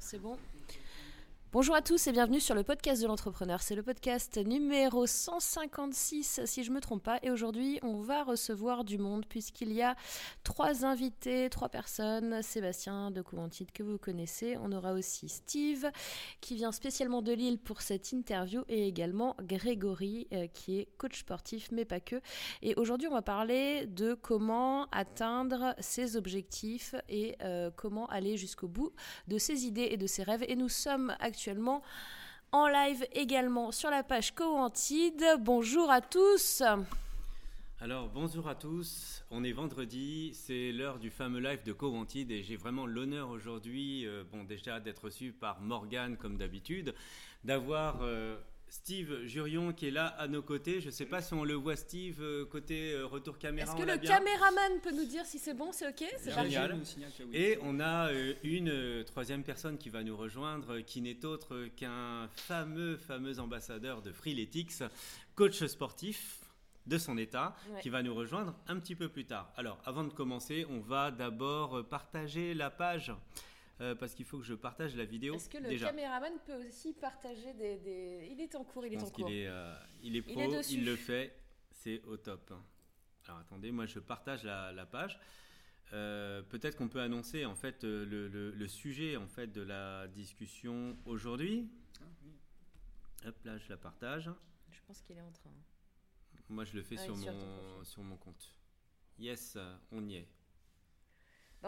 c'est bon. Bonjour à tous et bienvenue sur le podcast de l'entrepreneur. C'est le podcast numéro 156 si je ne me trompe pas. Et aujourd'hui, on va recevoir du monde puisqu'il y a trois invités, trois personnes. Sébastien de Couventide que vous connaissez. On aura aussi Steve qui vient spécialement de Lille pour cette interview et également Grégory euh, qui est coach sportif mais pas que. Et aujourd'hui, on va parler de comment atteindre ses objectifs et euh, comment aller jusqu'au bout de ses idées et de ses rêves. Et nous sommes actuellement en live également sur la page Coantide. Bonjour à tous. Alors bonjour à tous, on est vendredi, c'est l'heure du fameux live de Coantide et j'ai vraiment l'honneur aujourd'hui, euh, bon déjà d'être reçu par Morgane comme d'habitude, d'avoir euh, Steve Jurion qui est là à nos côtés. Je ne sais pas si on le voit Steve euh, côté euh, retour caméra. Est-ce que le caméraman peut nous dire si c'est bon, c'est ok? C'est génial. Et on a euh, une troisième personne qui va nous rejoindre, qui n'est autre qu'un fameux fameux ambassadeur de Freeletics, coach sportif de son état, qui va nous rejoindre un petit peu plus tard. Alors, avant de commencer, on va d'abord partager la page. Euh, parce qu'il faut que je partage la vidéo. Est-ce que le caméraman peut aussi partager des, Il est en cours, il est en cours. Il est, euh, il est pro, il, le fait, c'est au top. Alors attendez, moi je partage la, page. Euh, peut-être qu'on peut annoncer en fait le, sujet en fait de la discussion aujourd'hui. Hop là, je la partage. Je pense qu'il est en train. Moi, je le fais ah, sur, mon, sur mon compte. Yes, on y est.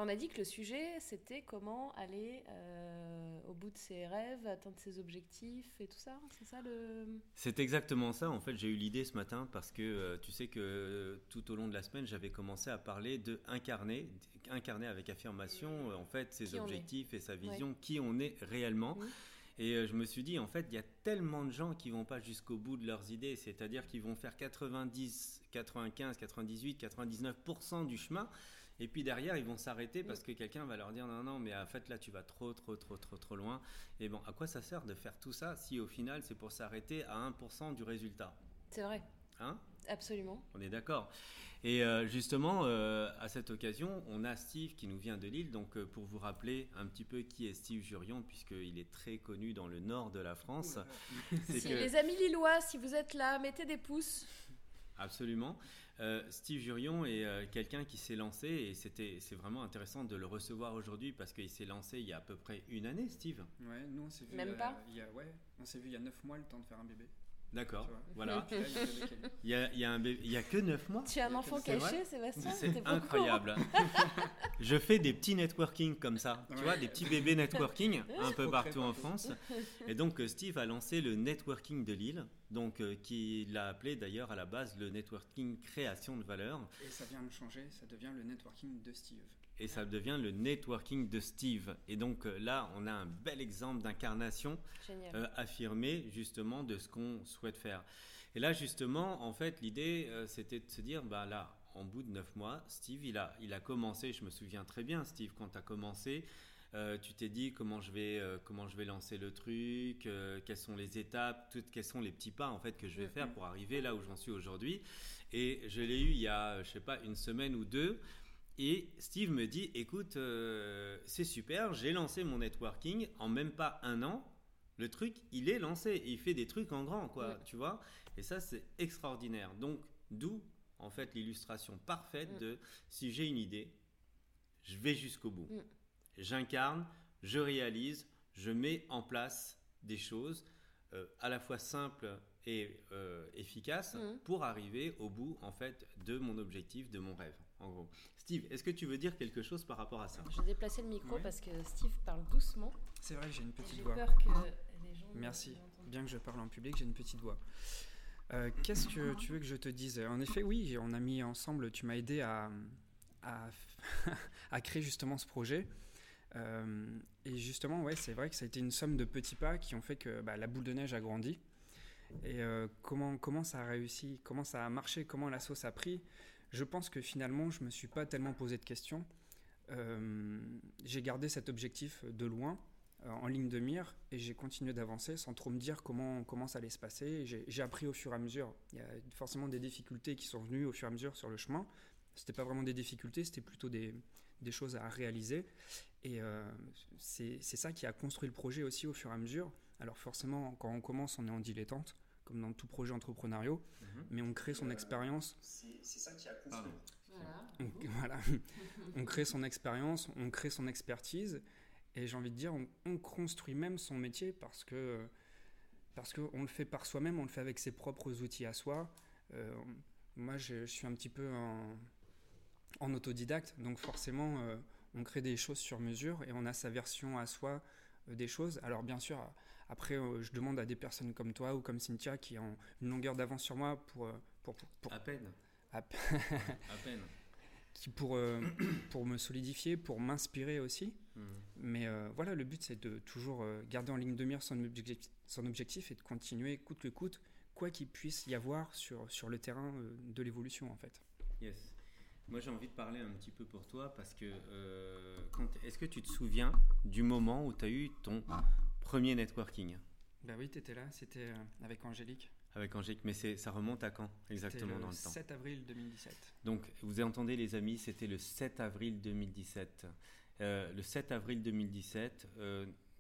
On a dit que le sujet, c'était comment aller euh, au bout de ses rêves, atteindre ses objectifs et tout ça. C'est ça le. C'est exactement ça. En fait, j'ai eu l'idée ce matin parce que euh, tu sais que euh, tout au long de la semaine, j'avais commencé à parler de incarner, incarner avec affirmation, en fait, ses objectifs et sa vision, qui on est réellement. Et je me suis dit, en fait, il y a tellement de gens qui vont pas jusqu'au bout de leurs idées, c'est-à-dire qu'ils vont faire 90, 95, 98, 99% du chemin et puis derrière, ils vont s'arrêter parce que quelqu'un va leur dire non, non, mais en fait là, tu vas trop, trop, trop, trop, trop loin. Et bon, à quoi ça sert de faire tout ça si au final, c'est pour s'arrêter à 1% du résultat? C'est vrai. Hein? Absolument. On est d'accord. Et euh, justement, euh, à cette occasion, on a Steve qui nous vient de Lille. Donc, euh, pour vous rappeler un petit peu qui est Steve Jurion, puisqu'il est très connu dans le nord de la France. si Les amis lillois, si vous êtes là, mettez des pouces. Absolument. Euh, Steve Jurion est euh, quelqu'un qui s'est lancé et c'était c'est vraiment intéressant de le recevoir aujourd'hui parce qu'il s'est lancé il y a à peu près une année, Steve. Ouais, nous on s'est vu. Même pas. Il y a, ouais, on s'est vu il y a 9 mois le temps de faire un bébé. D'accord, voilà. il, y a, il, y a un il y a que 9 mois. Tu as un enfant caché, Sébastien C'est incroyable. je fais des petits networking comme ça, tu vois, des petits bébés networking un peu partout en France. Et donc euh, Steve a lancé le networking de Lille, donc euh, qui l'a appelé d'ailleurs à la base le networking création de valeur. Et ça vient de changer, ça devient le networking de Steve et ça devient le networking de Steve. Et donc euh, là, on a un bel exemple d'incarnation euh, affirmée justement de ce qu'on souhaite faire. Et là, justement, en fait, l'idée, euh, c'était de se dire, bah là, en bout de neuf mois, Steve, il a, il a commencé, je me souviens très bien, Steve, quand tu as commencé, tu t'es dit comment je vais comment je vais lancer le truc, quelles sont les étapes, toutes, quels sont les petits pas en fait que je vais faire pour arriver là où j'en suis aujourd'hui. Et je l'ai eu il y a je sais pas une semaine ou deux. Et Steve me dit, écoute, euh, c'est super, j'ai lancé mon networking en même pas un an. Le truc, il est lancé il fait des trucs en grand, quoi, tu vois. Et ça, c'est extraordinaire. Donc, d'où, en fait, l'illustration parfaite mm. de si j'ai une idée, je vais jusqu'au bout. Mm. J'incarne, je réalise, je mets en place des choses euh, à la fois simples et euh, efficaces mm. pour arriver au bout, en fait, de mon objectif, de mon rêve, en gros. Steve, est-ce que tu veux dire quelque chose par rapport à ça? Je vais déplacer le micro parce que Steve parle doucement. C'est vrai, j'ai une petite voix. J'ai peur que les gens. Merci. Bien que je parle en public, j'ai une petite voix. Euh, qu'est-ce que tu veux que je te dise? En effet, oui, on a mis ensemble, tu m'as aidé à, à, créer justement ce projet. Euh, et justement, ouais, c'est vrai que ça a été une somme de petits pas qui ont fait que bah, la boule de neige a grandi. Et euh, comment, comment ça a réussi? Comment ça a marché? Comment la sauce a pris? Je pense que finalement, je ne me suis pas tellement posé de questions. Euh, j'ai gardé cet objectif de loin, en ligne de mire, et j'ai continué d'avancer sans trop me dire comment, comment ça allait se passer. J'ai appris au fur et à mesure. Il y a forcément des difficultés qui sont venues au fur et à mesure sur le chemin. Ce n'était pas vraiment des difficultés, c'était plutôt des, des choses à réaliser. Et c'est ça qui a construit le projet aussi au fur et à mesure. Alors forcément, quand on commence, on est en dilettante, comme dans tout projet entrepreneurial, mhm. mais on crée son expérience. C'est ça qui a construit. Voilà. On, crée son expérience, on crée son expertise, et j'ai envie de dire, on, construit même son métier parce que parce qu'on le fait par soi-même, on le fait avec ses propres outils à soi. Euh, moi, je, suis un petit peu en, autodidacte, donc forcément, euh, on crée des choses sur mesure et on a sa version à soi euh, des choses. Alors bien sûr, après, je demande à des personnes comme toi ou comme Cynthia qui ont une longueur d'avance sur moi pour, pour, pour, À peine. À, peine. Qui pour, pour me solidifier, pour m'inspirer aussi. Hmm. Mais voilà, le but c'est de toujours garder en ligne de mire son objectif, son objectif est de continuer coûte que coûte, quoi qu'il puisse y avoir sur, sur le terrain euh, de l'évolution en fait. Yes. Moi j'ai envie de parler un petit peu pour toi parce que euh, est-ce que tu te souviens du moment où tu as eu ton premier networking? Bah oui, tu étais là, c'était euh, avec Angélique. Avec Angélique, mais ça remonte à quand exactement le dans le temps? 7 avril 2017. Donc vous entendez les amis, c'était le 7 avril 2017. le 7 avril 2017,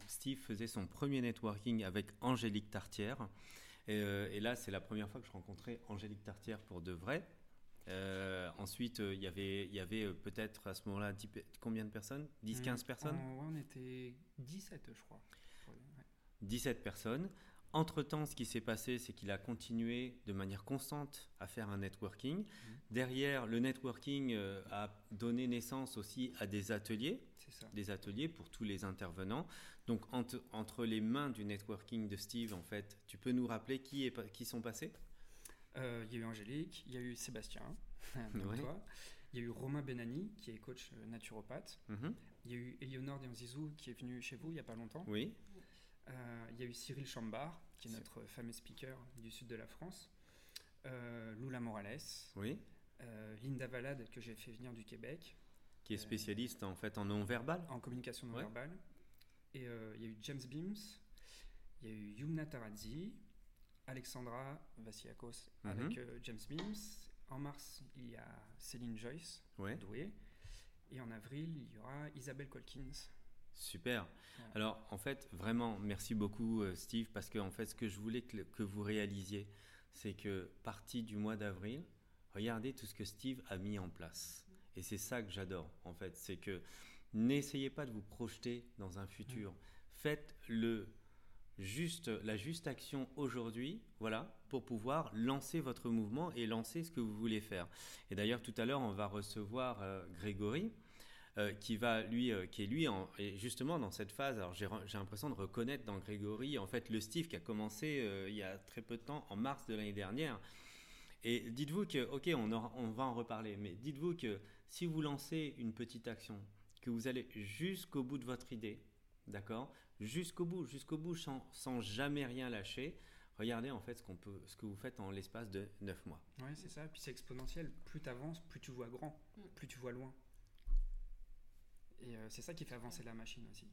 Steve faisait son premier networking avec Angélique Tartière. Euh, et, là, c'est la première fois que je rencontrais Angélique Tartière pour de vrai. Euh, ensuite, euh, il y avait, y avait peut-être à ce moment-là combien de personnes? 10-15 personnes? On, on était 17, je crois. 17 personnes. Entre-temps, ce qui s'est passé, c'est qu'il a continué de manière constante à faire un networking. Mmh. Derrière, le networking a donné naissance aussi à des ateliers, des ateliers pour tous les intervenants. Donc entre, les mains du networking de Steve, en fait, tu peux nous rappeler qui, est, qui sont passés? Euh, Il y a eu Angélique, il y a eu Sébastien, toi. Il y a eu Romain Benani, qui est coach euh, naturopathe. Mhm. Il y a eu Eleonore Dianzizou, qui est venu chez vous il n'y a pas longtemps. Oui. Euh, il y a eu Cyril Chambard, qui est notre fameux speaker du sud de la France. Lula Morales. Oui. Linda Valade, que j'ai fait venir du Québec. Qui est spécialiste en fait en non-verbal En communication non-verbale. Et il y a eu James Beams, il y a eu Yumna Taradzi, Alexandra Vassiakos avec mhm. euh, James Beams. En mars, il y a Céline Joyce, douée. Et en avril, il y aura Isabelle Colkins. Super. Alors, en fait, vraiment, merci beaucoup, euh, Steve, parce que en fait, ce que je voulais que, que vous réalisiez, c'est que partie du mois d'avril, regardez tout ce que Steve a mis en place. Et c'est ça que j'adore, en fait, c'est que N'essayez pas de vous projeter dans un futur. Faites le juste, la juste action aujourd'hui, voilà, pour pouvoir lancer votre mouvement et lancer ce que vous voulez faire. Et d'ailleurs, tout à l'heure, on va recevoir euh, Grégory. Euh, qui va lui, euh, qui est lui, justement dans cette phase. Alors j'ai l'impression de reconnaître dans Grégory en fait le Steve qui a commencé il y a très peu de temps, en mars de l'année dernière. Et dites-vous que, ok, on, on va en reparler, mais dites-vous que si vous lancez une petite action, que vous allez jusqu'au bout de votre idée, d'accord? Jusqu'au bout, jusqu'au bout, sans, sans, jamais rien lâcher. Regardez en fait ce, qu'on peut, ce que vous faites en l'espace de 9 mois. Oui, c'est ça. Puis c'est exponentiel. Plus tu avances, plus tu vois grand, mm. plus tu vois loin. Et euh, c'est ça qui fait avancer la machine aussi.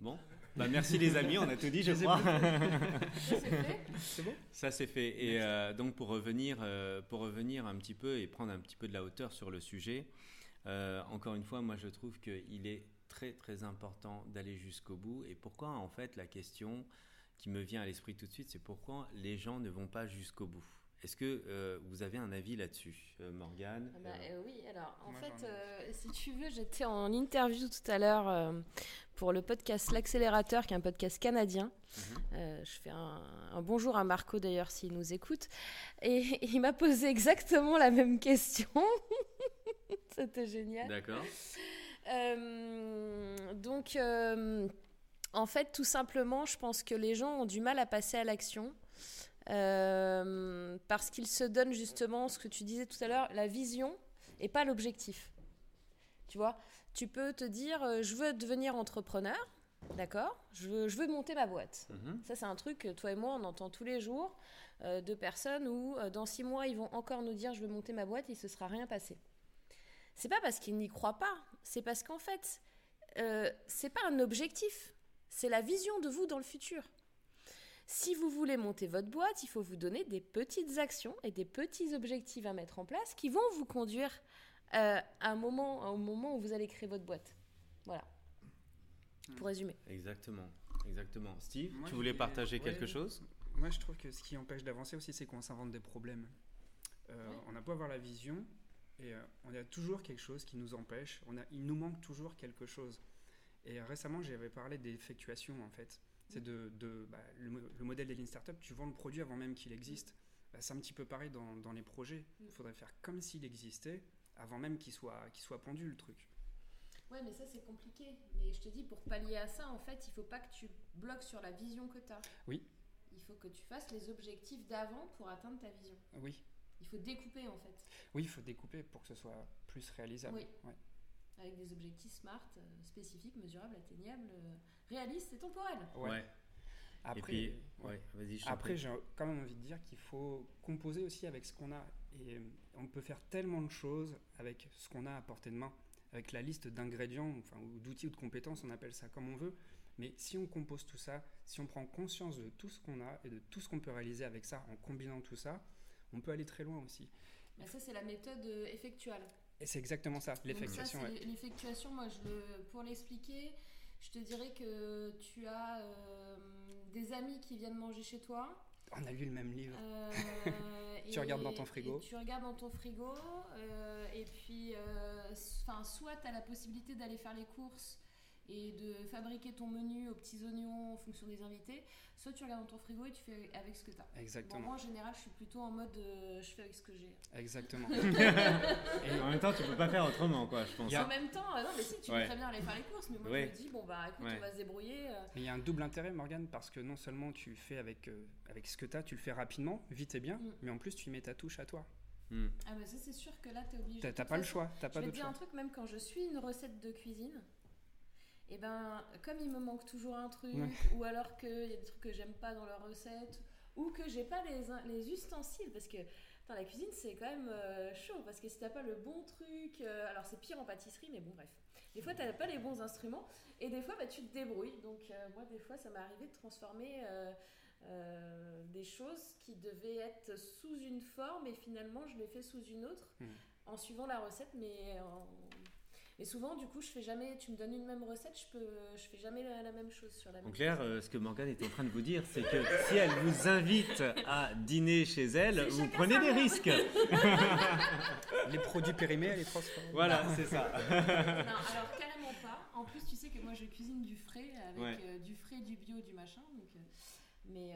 Bon, bah merci les amis, on a tout dit, je crois. c'est bon? Ça c'est fait. Et euh, donc pour revenir, euh, pour revenir un petit peu et prendre un petit peu de la hauteur sur le sujet, euh, encore une fois, moi je trouve qu'il est très très important d'aller jusqu'au bout. Et pourquoi en fait la question qui me vient à l'esprit tout de suite, c'est pourquoi les gens ne vont pas jusqu'au bout? Est-ce que euh, vous avez un avis là-dessus, euh, Morgane? Ah bah, Oui, alors en fait, si tu veux, j'étais en interview tout à l'heure pour le podcast L'Accélérateur, qui est un podcast canadien. Mhm. je fais un, un, bonjour à Marco d'ailleurs s'il nous écoute. Et il m'a posé exactement la même question. C'était génial. D'accord. Euh, donc, euh, en fait, tout simplement, je pense que les gens ont du mal à passer à l'action. Euh, parce qu'ils se donnent justement ce que tu disais tout à l'heure, la vision et pas l'objectif. Tu vois, tu peux te dire, je veux devenir entrepreneur, d'accord je veux, je veux monter ma boîte. Mhm. Ça, c'est un truc que toi et moi, on entend tous les jours de personnes où, dans six mois, ils vont encore nous dire, je veux monter ma boîte et il se sera rien passé c'est pas parce qu'ils n'y croient pas, c'est parce qu'en fait, euh, c'est pas un objectif, c'est la vision de vous dans le futur. Si vous voulez monter votre boîte, il faut vous donner des petites actions et des petits objectifs à mettre en place qui vont vous conduire à un moment, au moment où vous allez créer votre boîte. Voilà. Pour résumer. Exactement. Exactement. Steve, tu voulais partager quelque chose? Moi, je trouve que ce qui empêche d'avancer aussi, c'est qu'on s'invente des problèmes. On a beau avoir la vision, et on a toujours quelque chose qui nous empêche. On a, il nous manque toujours quelque chose. Et récemment, j'avais parlé d'effectuation, en fait. C'est de, de bah, le, modèle des Lean Startup, tu vends le produit avant même qu'il existe. Bah, c'est un petit peu pareil dans, dans les projets. Il faudrait faire comme s'il existait avant même qu'il soit, qu'il soit pendu le truc. Ouais, mais ça c'est compliqué. Mais je te dis, pour pallier à ça, en fait, il faut pas que tu bloques sur la vision que tu as. Oui. Il faut que tu fasses les objectifs d'avant pour atteindre ta vision. Oui. Il faut découper en fait. Oui, il faut découper pour que ce soit plus réalisable. Oui. Avec des objectifs smart, euh, spécifiques, mesurables, atteignables, euh, réalistes et temporels. Ouais. Après, après j'ai quand même envie de dire qu'il faut composer aussi avec ce qu'on a. Et euh, on peut faire tellement de choses avec ce qu'on a à portée de main, avec la liste d'ingrédients, enfin, ou d'outils ou de compétences, on appelle ça comme on veut. Mais si on compose tout ça, si on prend conscience de tout ce qu'on a et de tout ce qu'on peut réaliser avec ça en combinant tout ça, on peut aller très loin aussi. Mais ça, c'est la méthode effectuelle. Et c'est exactement ça, l'effectuation. L'effectuation, moi, je le, pour l'expliquer, je te dirais que tu as euh, des amis qui viennent manger chez toi. On a lu le même livre. Euh, tu regardes dans ton frigo. Tu regardes dans ton frigo. Euh, et puis, enfin, soit tu as la possibilité d'aller faire les courses et de fabriquer ton menu aux petits oignons en fonction des invités, soit tu regardes dans ton frigo et tu fais avec ce que tu as. Exactement. moi, en général, je suis plutôt en mode euh, je fais avec ce que j'ai. Exactement. et en même temps, tu peux pas faire autrement, quoi, je pense. En même temps, euh, non, mais si, tu peux très bien aller faire les courses, mais moi, je me dis, bon, bah écoute, on va se débrouiller. Euh. Mais il y a un double intérêt, Morgane, parce que non seulement tu fais avec, avec ce que tu as, tu le fais rapidement, vite et bien, mm. mais en plus, tu y mets ta touche à toi. Mm. Ah, bah ça, c'est sûr que là, tu es obligé. T'as pas le choix, t'as pas Je vais te dire un truc, même quand je suis une recette de cuisine, et eh ben comme il me manque toujours un truc, ou alors qu'il y a des trucs que j'aime pas dans leur recette, ou que j'ai pas les, les ustensiles, parce que la cuisine c'est quand même euh, chaud, parce que si t'as pas le bon truc, euh, alors c'est pire en pâtisserie, mais bon bref. Des fois t'as pas les bons instruments, et des fois bah, tu te débrouilles. Donc euh, moi des fois ça m'est arrivé de transformer des choses qui devaient être sous une forme, et finalement je les fais sous une autre. Mmh. En suivant la recette, mais en, et souvent, du coup, je fais jamais. Tu me donnes une même recette, je peux, je fais jamais la, même chose sur la même. En clair, euh, ce que Morgane est en train de vous dire, c'est que si elle vous invite à dîner chez elle, vous prenez des risques. les produits périmés, elle les transforme. Voilà, c'est ça. non, alors carrément pas. En plus, tu sais que moi, je cuisine du frais avec euh, du frais, du bio, du machin. Donc, euh, mais,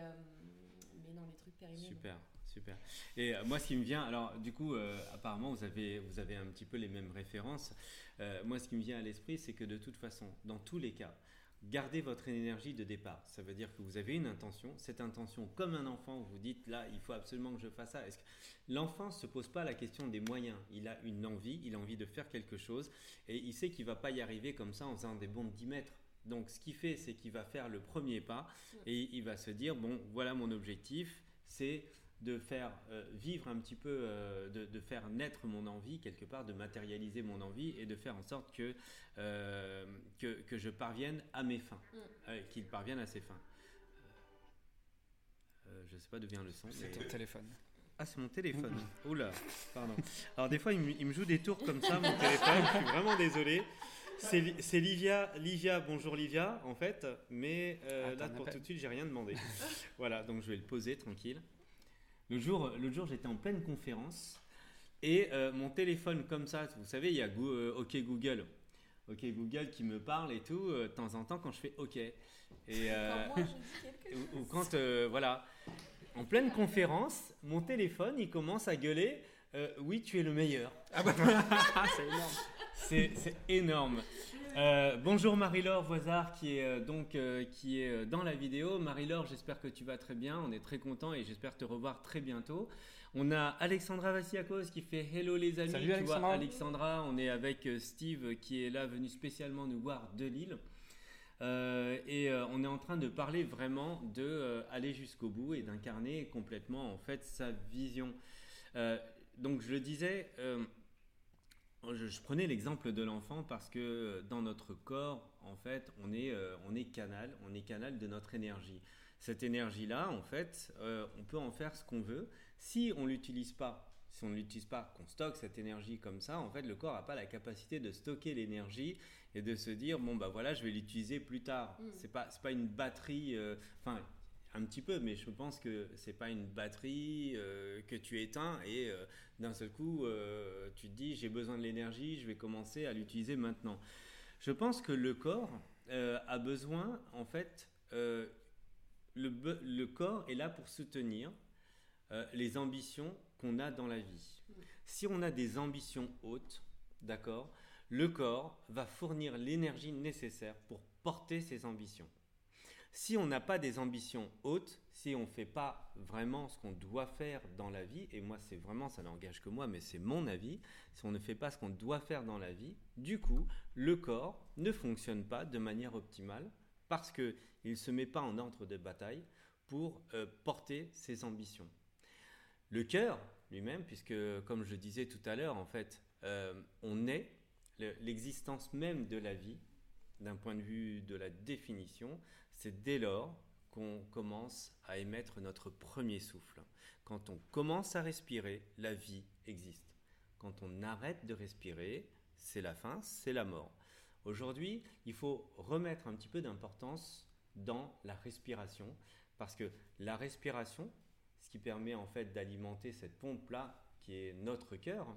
mais non, les trucs périmés. Super. Super. Et moi, ce qui me vient, alors du coup, apparemment, vous avez, vous avez un petit peu les mêmes références. Euh, moi, ce qui me vient à l'esprit, c'est que de toute façon, dans tous les cas, gardez votre énergie de départ. Ça veut dire que vous avez une intention. Cette intention, comme un enfant, vous dites là, il faut absolument que je fasse ça. Est-ce que l'enfant ne se pose pas la question des moyens? Il a une envie, il a envie de faire quelque chose et il sait qu'il va pas y arriver comme ça en faisant des bonds de 10 mètres. Donc, ce qu'il fait, c'est qu'il va faire le premier pas et il va se dire bon, voilà mon objectif, c'est de faire euh, vivre un petit peu, euh, de, faire naître mon envie quelque part, de matérialiser mon envie et de faire en sorte que, euh, que, je parvienne à mes fins, mm. qu'il parvienne à ses fins. je ne sais pas d'où vient le son. C'est ton téléphone. Ah, c'est mon téléphone. Oula, pardon. Alors, des fois, il me, joue des tours comme ça, mon téléphone. Je suis vraiment désolé. C'est Livia, Livia, bonjour Livia, en fait. Mais là, pour tout de suite, j'ai rien demandé. voilà, donc je vais le poser tranquille. Le jour, le jour j'étais en pleine conférence et euh, mon téléphone comme ça, vous savez, il y a euh, OK Google. OK Google qui me parle et tout, euh, de temps en temps quand je fais OK. Et, ou, quand, voilà, en pleine conférence, mon téléphone, il commence à gueuler Oui, tu es le meilleur. Ah bah, c'est énorme. C'est énorme. Euh, bonjour Marie-Laure Voisard qui est euh, donc euh, qui est dans la vidéo. Marie-Laure, j'espère que tu vas très bien. On est très content et j'espère te revoir très bientôt. On a Alexandra Vassiakos qui fait Hello les amis. Salut Alexandra. Alexandra, on est avec Steve qui est là venu spécialement nous voir de Lille. et on est en train de parler vraiment de aller jusqu'au bout et d'incarner complètement en fait sa vision. donc je le disais je, prenais l'exemple de l'enfant parce que euh, dans notre corps, en fait, on est, euh, on est canal, on est canal de notre énergie. Cette énergie-là, en fait, euh, on peut en faire ce qu'on veut. Si on l'utilise pas si on ne l'utilise pas, qu'on stocke cette énergie comme ça, en fait, le corps n'a pas la capacité de stocker l'énergie et de se dire, bon, bah voilà, je vais l'utiliser plus tard. Mm. C'est pas, pas une batterie, euh, enfin, un petit peu, mais je pense que c'est pas une batterie euh, que tu éteins et euh, d'un seul coup, tu te dis, j'ai besoin de l'énergie, je vais commencer à l'utiliser maintenant. Je pense que le corps a besoin, en fait, le, le corps est là pour soutenir les ambitions qu'on a dans la vie. Si on a des ambitions hautes, d'accord, le corps va fournir l'énergie nécessaire pour porter ses ambitions. Si on n'a pas des ambitions hautes, si on ne fait pas vraiment ce qu'on doit faire dans la vie, et moi c'est vraiment, ça n'engage que moi, mais c'est mon avis, si on ne fait pas ce qu'on doit faire dans la vie, du coup, le corps ne fonctionne pas de manière optimale parce qu'il ne se met pas en ordre de bataille pour euh, porter ses ambitions. Le cœur lui-même, puisque comme je disais tout à l'heure, en fait, euh, on est l'existence même de la vie, d'un point de vue de la définition, c'est dès lors qu'on commence à émettre notre premier souffle. Quand on commence à respirer, la vie existe. Quand on arrête de respirer, c'est la fin, c'est la mort. Aujourd'hui, il faut remettre un petit peu d'importance dans la respiration, parce que la respiration, ce qui permet en fait d'alimenter cette pompe-là, qui est notre cœur,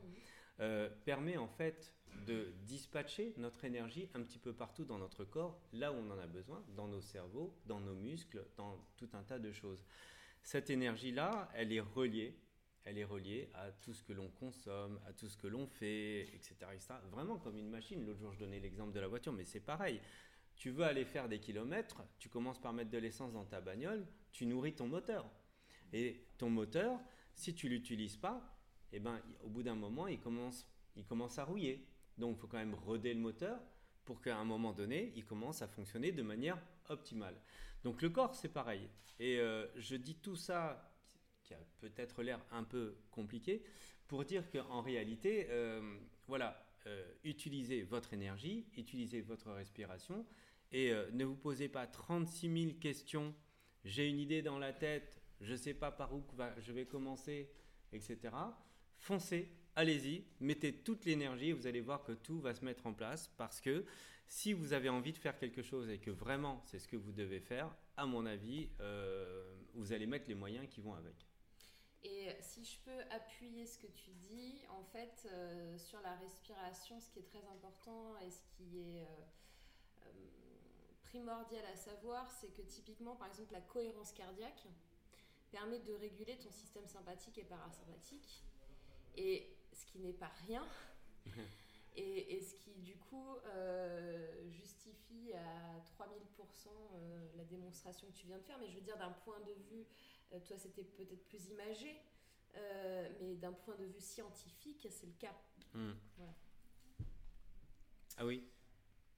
euh, permet en fait de dispatcher notre énergie un petit peu partout dans notre corps, là où on en a besoin, dans nos cerveaux, dans nos muscles, dans tout un tas de choses. Cette énergie-là, elle est reliée, elle est reliée à tout ce que l'on consomme, à tout ce que l'on fait, etc.. Vraiment comme une machine. L'autre jour, je donnais l'exemple de la voiture, mais c'est pareil. Tu veux aller faire des kilomètres, tu commences par mettre de l'essence dans ta bagnole, tu nourris ton moteur. Et ton moteur, si tu l'utilises pas, eh ben, au bout d'un moment, il commence, il commence à rouiller. Donc, il faut quand même roder le moteur pour qu'à un moment donné, il commence à fonctionner de manière optimale. Donc, le corps, c'est pareil. Et euh, je dis tout ça, qui a peut-être l'air un peu compliqué, pour dire qu'en réalité, euh, voilà, euh, utilisez votre énergie, utilisez votre respiration et ne vous posez pas 36 000 questions. J'ai une idée dans la tête, je ne sais pas par où je vais commencer, etc. Foncez, allez-y, mettez toute l'énergie vous allez voir que tout va se mettre en place parce que si vous avez envie de faire quelque chose et que vraiment c'est ce que vous devez faire, à mon avis, euh, vous allez mettre les moyens qui vont avec. Et si je peux appuyer ce que tu dis, en fait, euh, sur la respiration, ce qui est très important et ce qui est euh, primordial à savoir, c'est que typiquement, par exemple, la cohérence cardiaque, permet de réguler ton système sympathique et parasympathique, et ce qui n'est pas rien, et, ce qui du coup euh, justifie à 3000% euh, la démonstration que tu viens de faire, mais je veux dire d'un point de vue, euh, toi c'était peut-être plus imagé, mais d'un point de vue scientifique, c'est le cas. Hmm. Ah oui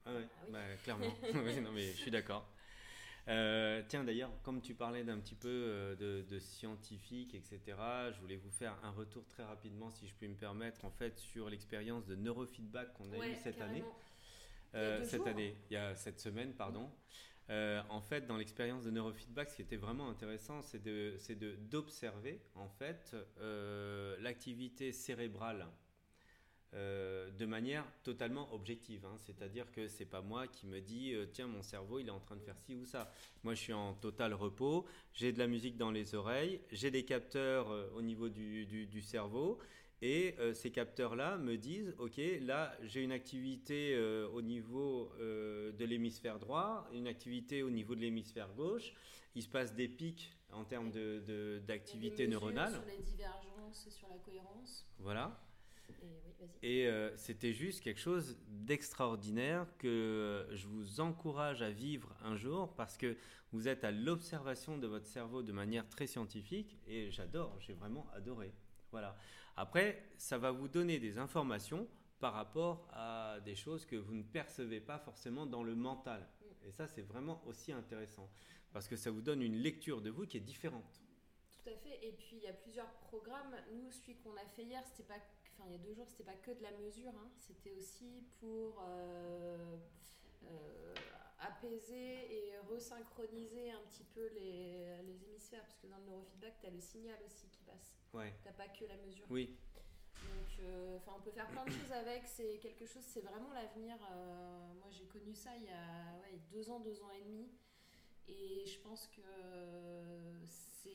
ah, ouais. Ah bah, clairement. non, mais je suis d'accord. Euh, tiens, d'ailleurs, comme tu parlais d'un petit peu euh, de, scientifique, etc., je voulais vous faire un retour très rapidement, si je puis me permettre, en fait, sur l'expérience de neurofeedback qu'on a eu cette année. Euh, cette année, il y a cette semaine, pardon. en fait, dans l'expérience de neurofeedback, ce qui était vraiment intéressant, c'est d'observer, en fait, l'activité cérébrale euh, de manière totalement objective. Hein. C'est-à-dire que c'est pas moi qui me dis euh, tiens mon cerveau il est en train de faire ci ou ça. Moi je suis en total repos, j'ai de la musique dans les oreilles, j'ai des capteurs euh, au niveau du, cerveau et ces capteurs-là me disent ok là j'ai une activité au niveau de l'hémisphère droit, une activité au niveau de l'hémisphère gauche. Il se passe des pics en termes d'activité de, neuronale. Sur les divergences, sur la cohérence. Voilà. Et, euh, c'était juste quelque chose d'extraordinaire que je vous encourage à vivre un jour parce que vous êtes à l'observation de votre cerveau de manière très scientifique et j'adore, j'ai vraiment adoré. Voilà. Après, ça va vous donner des informations par rapport à des choses que vous ne percevez pas forcément dans le mental. Et ça, c'est vraiment aussi intéressant parce que ça vous donne une lecture de vous qui est différente. Tout à fait. Et puis, il y a plusieurs programmes. Nous, celui qu'on a fait hier, c'était pas il y a deux jours, c'était pas que de la mesure, hein. c'était aussi pour euh, euh, apaiser et resynchroniser un petit peu les, les, hémisphères, parce que dans le neurofeedback, tu as le signal aussi qui passe. Ouais. Tu pas que la mesure. Oui, Donc, enfin, on peut faire plein de choses avec. C'est quelque chose, c'est vraiment l'avenir. moi, j'ai connu ça il y a ouais, deux ans, deux ans et demi. Et je pense que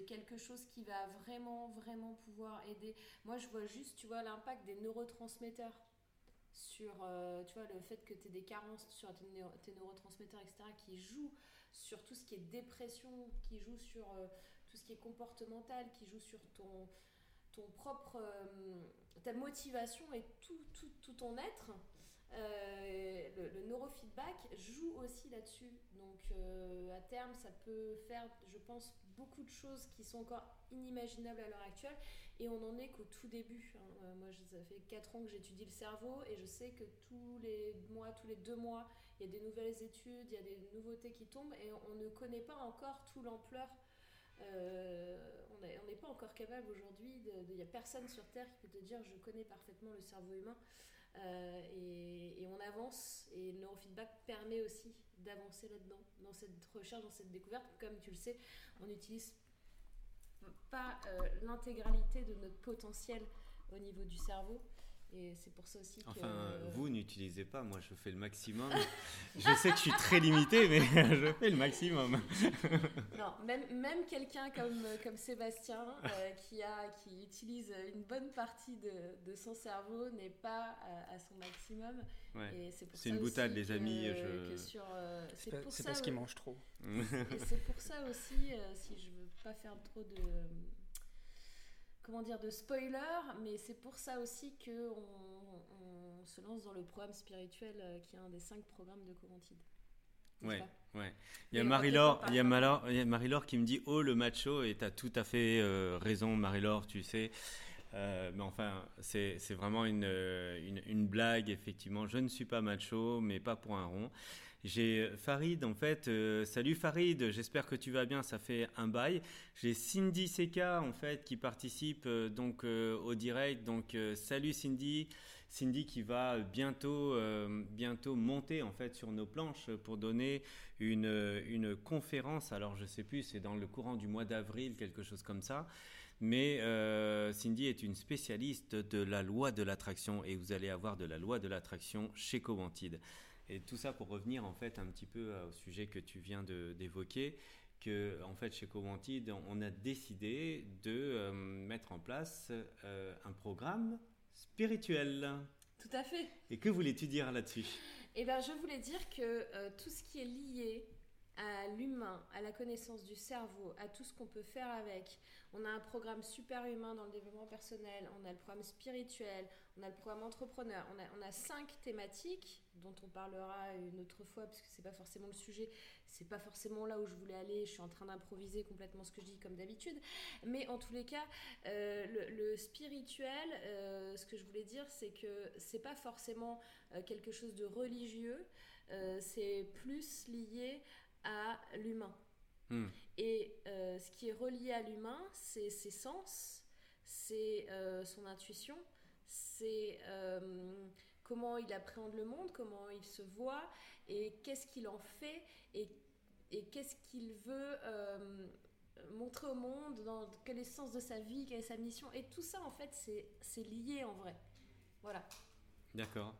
quelque chose qui va vraiment, vraiment pouvoir aider. Moi, je vois juste, tu vois, l'impact des neurotransmetteurs sur, euh, tu vois, le fait que tu aies des carences sur tes, neurotransmetteurs, etc., qui jouent sur tout ce qui est dépression, qui jouent sur euh, tout ce qui est comportemental, qui jouent sur ton, ton propre, euh, ta motivation et tout, tout, tout ton être. Euh, le, neurofeedback joue aussi là-dessus. Donc euh, à terme, ça peut faire, je pense, beaucoup de choses qui sont encore inimaginables à l'heure actuelle. Et on n'en est qu'au tout début. Hein. Euh, moi, ça fait 4 ans que j'étudie le cerveau et je sais que tous les mois, tous les deux mois, il y a des nouvelles études, il y a des nouveautés qui tombent et on ne connaît pas encore tout l'ampleur. on n'est pas encore capable aujourd'hui, il n'y a personne sur Terre qui peut te dire je connais parfaitement le cerveau humain. Euh, et, on avance et le neurofeedback permet aussi d'avancer là-dedans, dans cette recherche, dans cette découverte. Comme tu le sais, on n'utilise pas euh, l'intégralité de notre potentiel au niveau du cerveau. Et c'est pour ça aussi que. Enfin, vous n'utilisez pas, moi je fais le maximum. je sais que je suis très limité, mais je fais le maximum. non, même, même quelqu'un comme, comme Sébastien, euh, qui, a, qui utilise une bonne partie de, de son cerveau, n'est pas à, son maximum. Ouais. C'est une boutade, les amis. je... Euh, c'est parce qu'il mange trop. et c'est pour ça aussi, euh, si je veux pas faire trop de comment dire, de spoiler, mais c'est pour ça aussi que on, se lance dans le programme spirituel euh, qui est un des cinq programmes de Coventide. Ouais, ouais. Il y a Marie-Laure, il y a Marie-Laure qui me dit oh le macho et as tout à fait euh, raison Marie-Laure, tu sais. Euh, mais enfin, c'est vraiment une, une, une, blague, effectivement. Je ne suis pas macho, mais pas pour un rond. J'ai Farid, en fait. Euh, salut Farid, j'espère que tu vas bien, ça fait un bail. J'ai Cindy Seka, en fait, qui participe euh, donc euh, au direct. Donc, salut Cindy. Cindy qui va bientôt, bientôt monter en fait sur nos planches pour donner une, une conférence. Alors je sais plus, c'est dans le courant du mois d'avril, quelque chose comme ça. Mais Cindy est une spécialiste de la loi de l'attraction et vous allez avoir de la loi de l'attraction chez Coventide. Et tout ça pour revenir en fait un petit peu euh, au sujet que tu viens d'évoquer, que en fait chez Coventide, on a décidé de euh, mettre en place euh, un programme spirituel. Tout à fait. Et que voulais-tu dire là-dessus? Eh bien, je voulais dire que tout ce qui est lié à l'humain, à la connaissance du cerveau, à tout ce qu'on peut faire avec. On a un programme super humain dans le développement personnel, on a le programme spirituel, on a le programme entrepreneur, on a, on a cinq thématiques dont on parlera une autre fois parce que c'est pas forcément le sujet, c'est pas forcément là où je voulais aller, je suis en train d'improviser complètement ce que je dis comme d'habitude. Mais en tous les cas, euh, le, spirituel, euh, ce que je voulais dire, c'est que c'est pas forcément euh, quelque chose de religieux, c'est plus lié à l'humain. Hmm. Et euh, ce qui est relié à l'humain, c'est ses sens, c'est euh, son intuition, c'est euh, comment il appréhende le monde, comment il se voit, et qu'est-ce qu'il en fait, et, et qu'est-ce qu'il veut montrer au monde, dans quel est le sens de sa vie, quelle est sa mission. Et tout ça, en fait, c'est lié en vrai. Voilà. D'accord.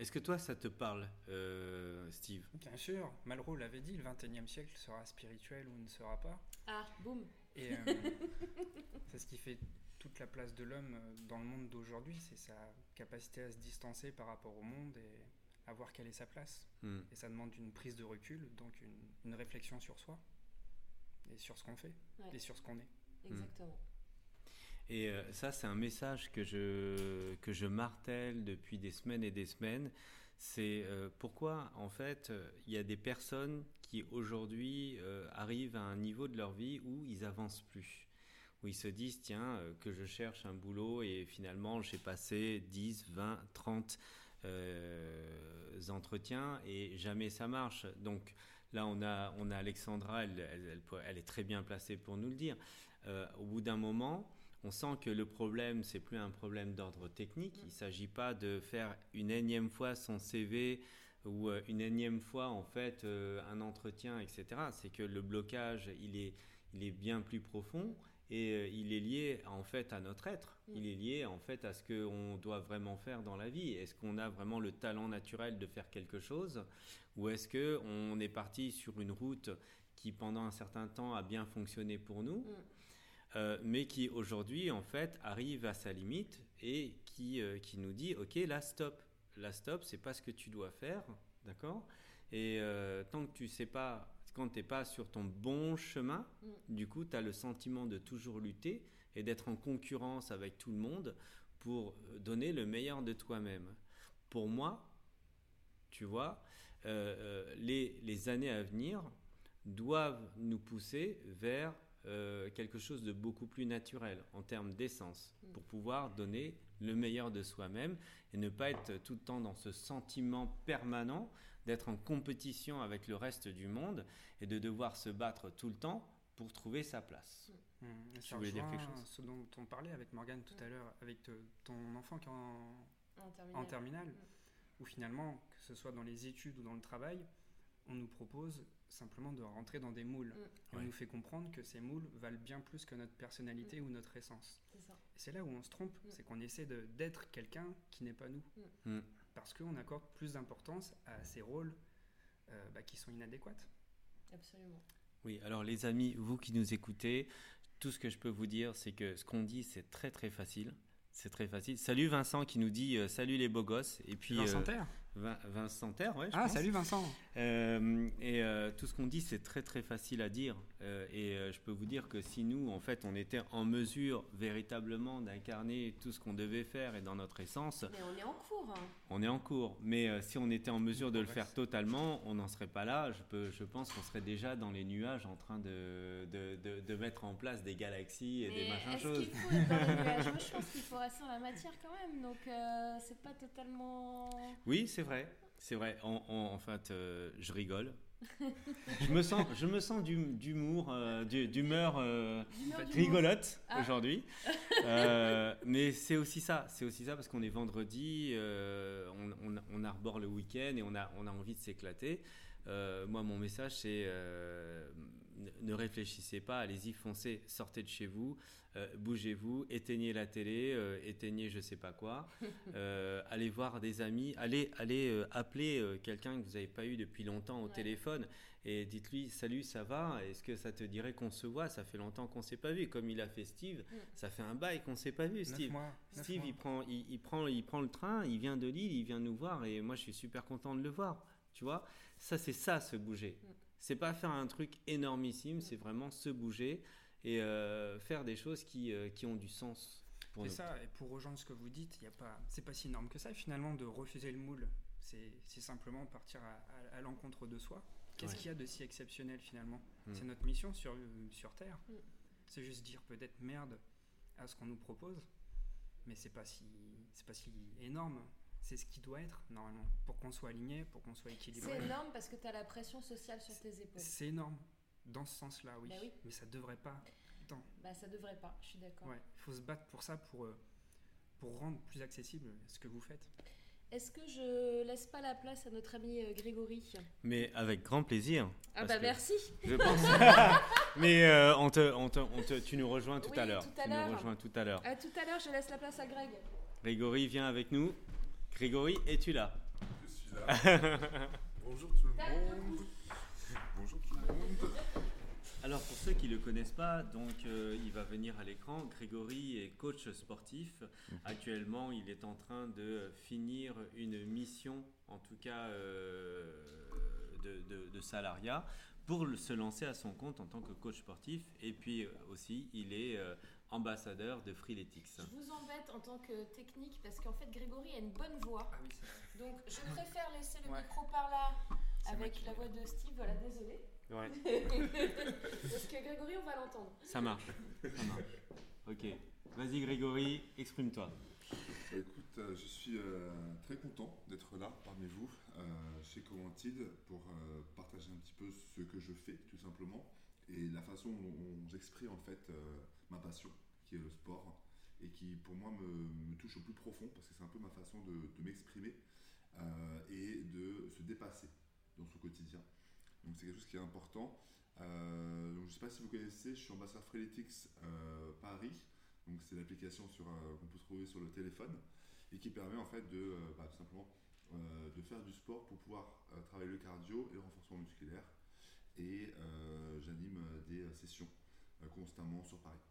Est-ce que toi, ça te parle, euh, Steve? Bien sûr. Malraux l'avait dit, le 21e siècle sera spirituel ou ne sera pas. Ah, boum Et euh, c'est ce qui fait toute la place de l'homme euh, dans le monde d'aujourd'hui, c'est sa capacité à se distancer par rapport au monde et à voir quelle est sa place. Hmm. Et ça demande une prise de recul, donc une, réflexion sur soi et sur ce qu'on fait et sur ce qu'on est. Exactement. Et euh, ça, c'est un message que je, que je martèle depuis des semaines et des semaines. C'est euh, pourquoi, en fait, il y a des personnes qui aujourd'hui euh, arrivent à un niveau de leur vie où ils avancent plus. Où ils se disent, tiens, que je cherche un boulot et finalement j'ai passé 10, 20, 30 entretiens et jamais ça marche. Donc là, on a, on a Alexandra, elle, est très bien placée pour nous le dire. au bout d'un moment, on sent que le problème, c'est plus un problème d'ordre technique. Il ne s'agit pas de faire une énième fois son CV ou euh, une énième fois en fait euh, un entretien, etc. C'est que le blocage, il est, il est bien plus profond et il est lié en fait à notre être. Mm. Il est lié en fait à ce qu'on doit vraiment faire dans la vie. Est-ce qu'on a vraiment le talent naturel de faire quelque chose ou est-ce que on est parti sur une route qui pendant un certain temps a bien fonctionné pour nous, mm. Mais qui aujourd'hui en fait arrive à sa limite et qui, qui nous dit ok là stop, là stop, c'est pas ce que tu dois faire, d'accord? Et euh, tant que tu sais pas, quand tu n'es pas sur ton bon chemin, mm. du coup, tu as le sentiment de toujours lutter et d'être en concurrence avec tout le monde pour euh, donner le meilleur de toi-même. Pour moi, tu vois, euh, les, les, années à venir doivent nous pousser vers quelque chose de beaucoup plus naturel en termes d'essence mm. pour pouvoir donner le meilleur de soi-même et ne pas être tout le temps dans ce sentiment permanent d'être en compétition avec le reste du monde et de devoir se battre tout le temps pour trouver sa place. Mmh. tu voulais dire quelque chose Ce dont on parlait avec Morgane tout à l'heure, avec ton enfant qui est en, terminale, mmh. où finalement, que ce soit dans les études ou dans le travail, on nous propose simplement de rentrer dans des moules. Mmh. on nous fait comprendre que ces moules valent bien plus que notre personnalité ou notre essence. C'est là où on se trompe, c'est qu'on essaie d'être quelqu'un qui n'est pas nous parce qu'on accorde plus d'importance à ces rôles euh, bah, qui sont inadéquats. Absolument. Oui, alors les amis, vous qui nous écoutez, tout ce que je peux vous dire, c'est que ce qu'on dit, c'est très très facile. C'est très facile. Salut Vincent qui nous dit euh, salut les beaux gosses. Et puis, Vincent euh, Vincent Terre, ouais. ah, salut Vincent. Euh, et euh, tout ce qu'on dit, c'est très très facile à dire. Euh, et je peux vous dire que si nous, en fait, on était en mesure véritablement d'incarner tout ce qu'on devait faire et dans notre essence. Mais on est en cours. Hein. On est en cours. Mais si on était en mesure de le faire totalement, on n'en serait pas là. Je, peux, je pense qu'on serait déjà dans les nuages en train de, de, de, mettre en place des galaxies et des machins choses. Faut être dans les nuages? Moi, je pense qu'il faut rester dans la matière quand même. Donc, c'est pas totalement. Oui, c'est vrai. C'est vrai. En, fait, euh, je rigole. je me sens, je me sens d'humour, euh, d'humeur euh, rigolote ah. aujourd'hui. mais c'est aussi ça, c'est aussi ça parce qu'on est vendredi, on, on, arbore le week-end et on a, on a envie de s'éclater. moi, mon message, c'est ne réfléchissez pas, allez-y, foncez, sortez de chez vous. Euh, bougez-vous, éteignez la télé, euh, éteignez je sais pas quoi, euh, allez voir des amis, allez, allez appeler quelqu'un que vous n'avez pas eu depuis longtemps au téléphone et dites-lui salut, ça va, est-ce que ça te dirait qu'on se voit? Ça fait longtemps qu'on s'est pas vu, comme il a fait Steve, mm. ça fait un bail qu'on s'est pas vu, Steve. Steve, il prend, il, prend, il prend le train, il vient de Lille, il vient nous voir et moi je suis super content de le voir, tu vois? Ça c'est ça, se bouger. Mm. C'est pas faire un truc énormissime, c'est vraiment se bouger et euh, faire des choses qui, euh, qui ont du sens. C'est ça, et pour rejoindre ce que vous dites, y a pas, c'est pas si énorme que ça finalement de refuser le moule. C'est simplement partir à, l'encontre de soi. Qu'est-ce qu'il y a de si exceptionnel finalement? Hmm. C'est notre mission sur, sur Terre. Hmm. C'est juste dire peut-être merde à ce qu'on nous propose, mais c'est pas si c'est pas si énorme. C'est ce qui doit être normalement pour qu'on soit aligné, pour qu'on soit équilibré. C'est énorme parce que tu as la pression sociale sur tes épaules. C'est énorme. Dans ce sens-là, bah oui. Mais ça devrait pas. Tant. Bah ça devrait pas, je suis d'accord. Ouais, il faut se battre pour ça, pour, euh, pour rendre plus accessible ce que vous faites. Est-ce que je laisse pas la place à notre ami euh, Grégory? Mais avec grand plaisir. Ah bah merci. Je pense. Mais euh, on te, on te, on te, tu nous rejoins tout à l'heure. Tu nous rejoins tout à l'heure. À tout à l'heure, je laisse la place à Greg. Grégory, viens avec nous. Grégory, es-tu là Je suis là. Bonjour tout le monde. Bonjour tout le monde. Alors pour ceux qui ne le connaissent pas, donc euh, il va venir à l'écran. Grégory est coach sportif. Mhm. Actuellement, il est en train de finir une mission, en tout cas euh, de, salariat, pour se lancer à son compte en tant que coach sportif. Et puis euh, aussi, il est ambassadeur de Freeletics. Je vous embête en tant que technique parce qu'en fait Grégory a une bonne voix. Ah donc je préfère laisser le micro par là avec la voix de Steve. Voilà, désolé. Ouais. Parce que Grégory, on va l'entendre. Ça marche. Ça marche. Ok. Vas-y Grégory, exprime-toi. Bah, écoute, euh, je suis euh, très content d'être là parmi vous euh, chez Coantid pour partager un petit peu ce que je fais tout simplement et la façon dont j'exprime en fait ma passion qui est le sport et qui pour moi me, touche au plus profond parce que c'est un peu ma façon de, m'exprimer et de se dépasser dans son quotidien. Donc c'est quelque chose qui est important. Euh, donc, je ne sais pas si vous connaissez, je suis ambassadeur Freeletics Paris. Donc c'est l'application qu'on peut trouver sur le téléphone et qui permet en fait de bah, tout simplement de faire du sport pour pouvoir travailler le cardio et le renforcement musculaire. Et j'anime des sessions constamment sur Paris.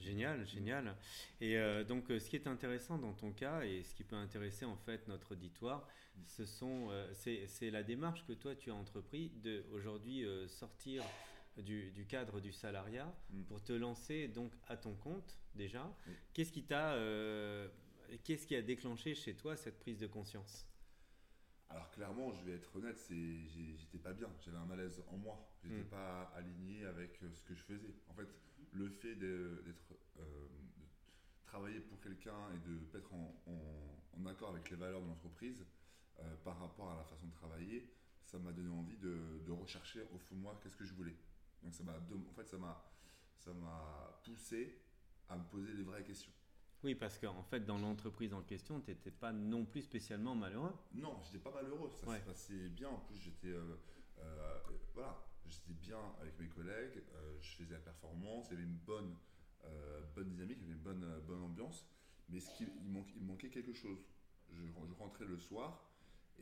Génial, génial. Et euh, donc, euh, ce qui est intéressant dans ton cas et ce qui peut intéresser en fait notre auditoire, ce sont, euh, c'est la démarche que toi tu as entrepris de aujourd'hui sortir du, cadre du salariat mm. pour te lancer donc à ton compte déjà. Qu'est-ce qui t'a, qu'est-ce qui a déclenché chez toi cette prise de conscience? Alors clairement, je vais être honnête, j'étais pas bien, j'avais un malaise en moi, j'étais mm. pas aligné avec ce que je faisais. En fait, le fait d'être euh, travailler pour quelqu'un et de être en, en, accord avec les valeurs de l'entreprise euh, par rapport à la façon de travailler, ça m'a donné envie de, de, rechercher au fond de moi qu'est-ce que je voulais. Donc ça m'a, en fait, ça m'a, ça m'a poussé à me poser les vraies questions. Oui, parce qu'en fait, dans l'entreprise en question, tu n'étais pas non plus spécialement malheureux. Non, j'étais pas malheureux. Ça s'est passé bien. En plus, j'étais, euh, voilà, j'étais bien avec mes collègues, euh, je faisais la performance, il y avait une bonne, euh, bonne dynamique, il y avait une bonne, euh, bonne ambiance. Mais ce qui, il, manquait, il manquait quelque chose. Je, rentrais le soir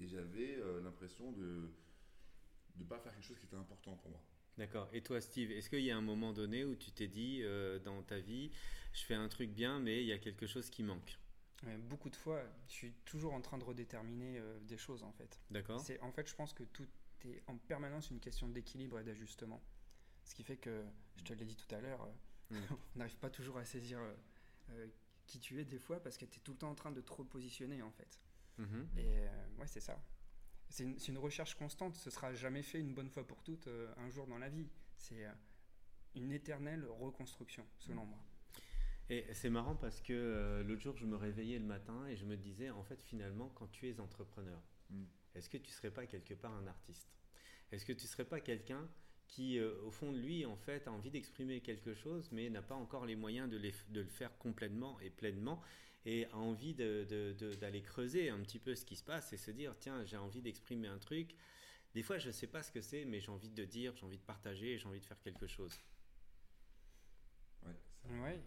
et j'avais l'impression de ne pas faire quelque chose qui était important pour moi. D'accord. Et toi, Steve, est-ce qu'il y a un moment donné où tu t'es dit dans ta vie, je fais un truc bien, mais il y a quelque chose qui manque? Beaucoup de fois, je suis toujours en train de redéterminer des choses en fait. D'accord. C'est en fait, je pense que tout, es en permanence une question d'équilibre et d'ajustement. Ce qui fait que, je te l'ai dit tout à l'heure, euh, mm. on n'arrive pas toujours à saisir euh, euh, qui tu es des fois parce que tu es tout le temps en train de trop positionner en fait. Mm-hmm. Et ouais, c'est ça. C'est une, une, recherche constante. Ce sera jamais fait une bonne fois pour toutes un jour dans la vie. C'est une éternelle reconstruction, selon moi. Et c'est marrant parce que l'autre jour, je me réveillais le matin et je me disais, en fait, finalement, quand tu es entrepreneur, mm est-ce que tu ne serais pas quelque part un artiste? Est-ce que tu ne serais pas quelqu'un qui, euh, au fond de lui, en fait, a envie d'exprimer quelque chose, mais n'a pas encore les moyens de, le faire complètement et pleinement, et a envie d'aller creuser un petit peu ce qui se passe et se dire, tiens, j'ai envie d'exprimer un truc. Des fois, je ne sais pas ce que c'est, mais j'ai envie de dire, j'ai envie de partager, j'ai envie de faire quelque chose. Oui,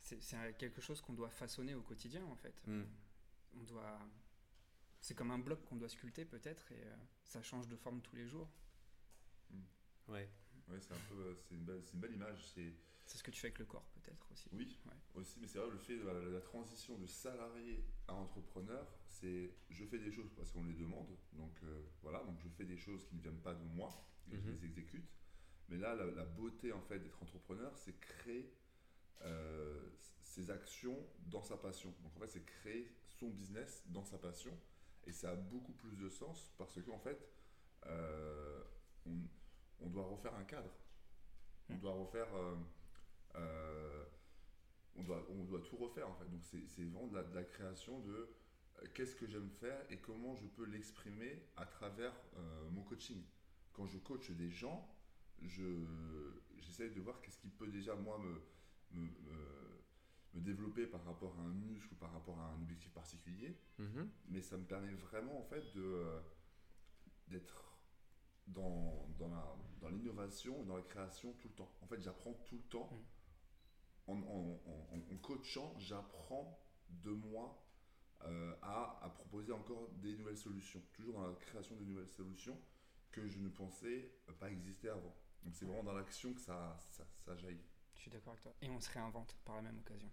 c'est quelque chose qu'on doit façonner au quotidien, en fait. Hmm. On doit c'est comme un bloc qu'on doit sculpter peut-être et euh, ça change de forme tous les jours. Hmm. Ouais. Ouais, c'est un peu, euh, c'est une, belle, image. C'est, c'est ce que tu fais avec le corps peut-être aussi. Oui, aussi, mais c'est vrai le fait de la, transition de salarié à entrepreneur, c'est je fais des choses parce qu'on les demande, donc euh, voilà, donc je fais des choses qui ne viennent pas de moi, et je mhm. les exécute. Mais là, la, beauté en fait d'être entrepreneur, c'est créer ses actions dans sa passion. Donc en fait, c'est créer son business dans sa passion. Et ça a beaucoup plus de sens parce qu'en fait, euh, on, doit refaire un cadre. On hmm. doit refaire. Euh, euh, on, doit, on doit tout refaire en fait. Donc c'est vraiment de la, création de qu'est-ce que j'aime faire et comment je peux l'exprimer à travers mon coaching. Quand je coach des gens, j'essaie de voir qu'est-ce qui peut déjà moi me me développer par rapport à un muscle ou par rapport à un objectif particulier. Mhm. Mais ça me permet vraiment en fait de euh, d'être dans, dans l'innovation et dans la création tout le temps. En fait, j'apprends tout le temps. Mhm. En, en, coachant, j'apprends de moi euh, à, à, proposer encore des nouvelles solutions. Toujours dans la création de nouvelles solutions que je ne pensais pas exister avant. Donc c'est vraiment dans l'action que ça, ça, ça jaillit. Je suis d'accord avec toi. Et on se réinvente par la même occasion.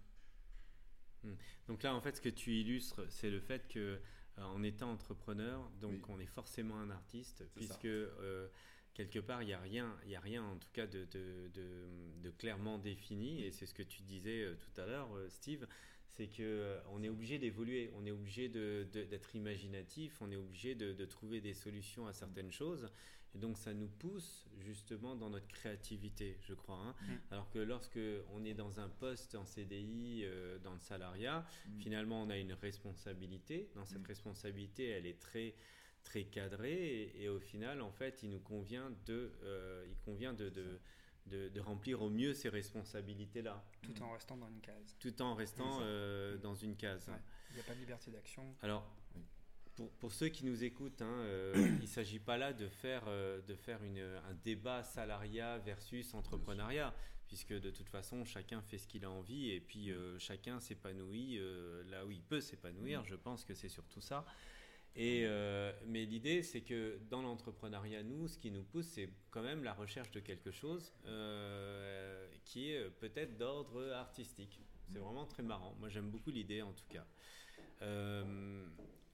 Hmm. Donc là, en fait, ce que tu illustres, c'est le fait que euh, en étant entrepreneur, donc on est forcément un artiste, puisque euh, quelque part, il n'y a rien, il y a rien en tout cas de, de, clairement défini, et c'est ce que tu disais euh, tout à l'heure, Steve, c'est que on est obligé d'évoluer, on est obligé d'être imaginatif, on est obligé de, trouver des solutions à certaines choses, et donc ça nous pousse justement dans notre créativité, je crois. Hein. Mm. Alors que lorsque on est dans un poste en CDI, euh, dans le salariat, mm. finalement on a une responsabilité. Dans cette mm. responsabilité, elle est très très cadrée et, au final, en fait, il nous convient de, euh, il convient de, de, de, remplir au mieux ces responsabilités-là. Tout en restant dans une case. Tout en restant euh, dans une case. Il n'y a pas de liberté d'action. Alors, pour, pour, ceux qui nous écoutent, hein, euh, il ne s'agit pas là de faire, euh, de faire une, un débat salariat versus entrepreneuriat, puisque de toute façon, chacun fait ce qu'il a envie et puis euh, chacun s'épanouit là où il peut s'épanouir. Mm. Je pense que c'est surtout ça. Et, mais l'idée, c'est que dans l'entrepreneuriat, nous, ce qui nous pousse, c'est quand même la recherche de quelque chose qui est peut-être d'ordre artistique. C'est mm. vraiment très marrant. Moi, j'aime beaucoup l'idée, en tout cas.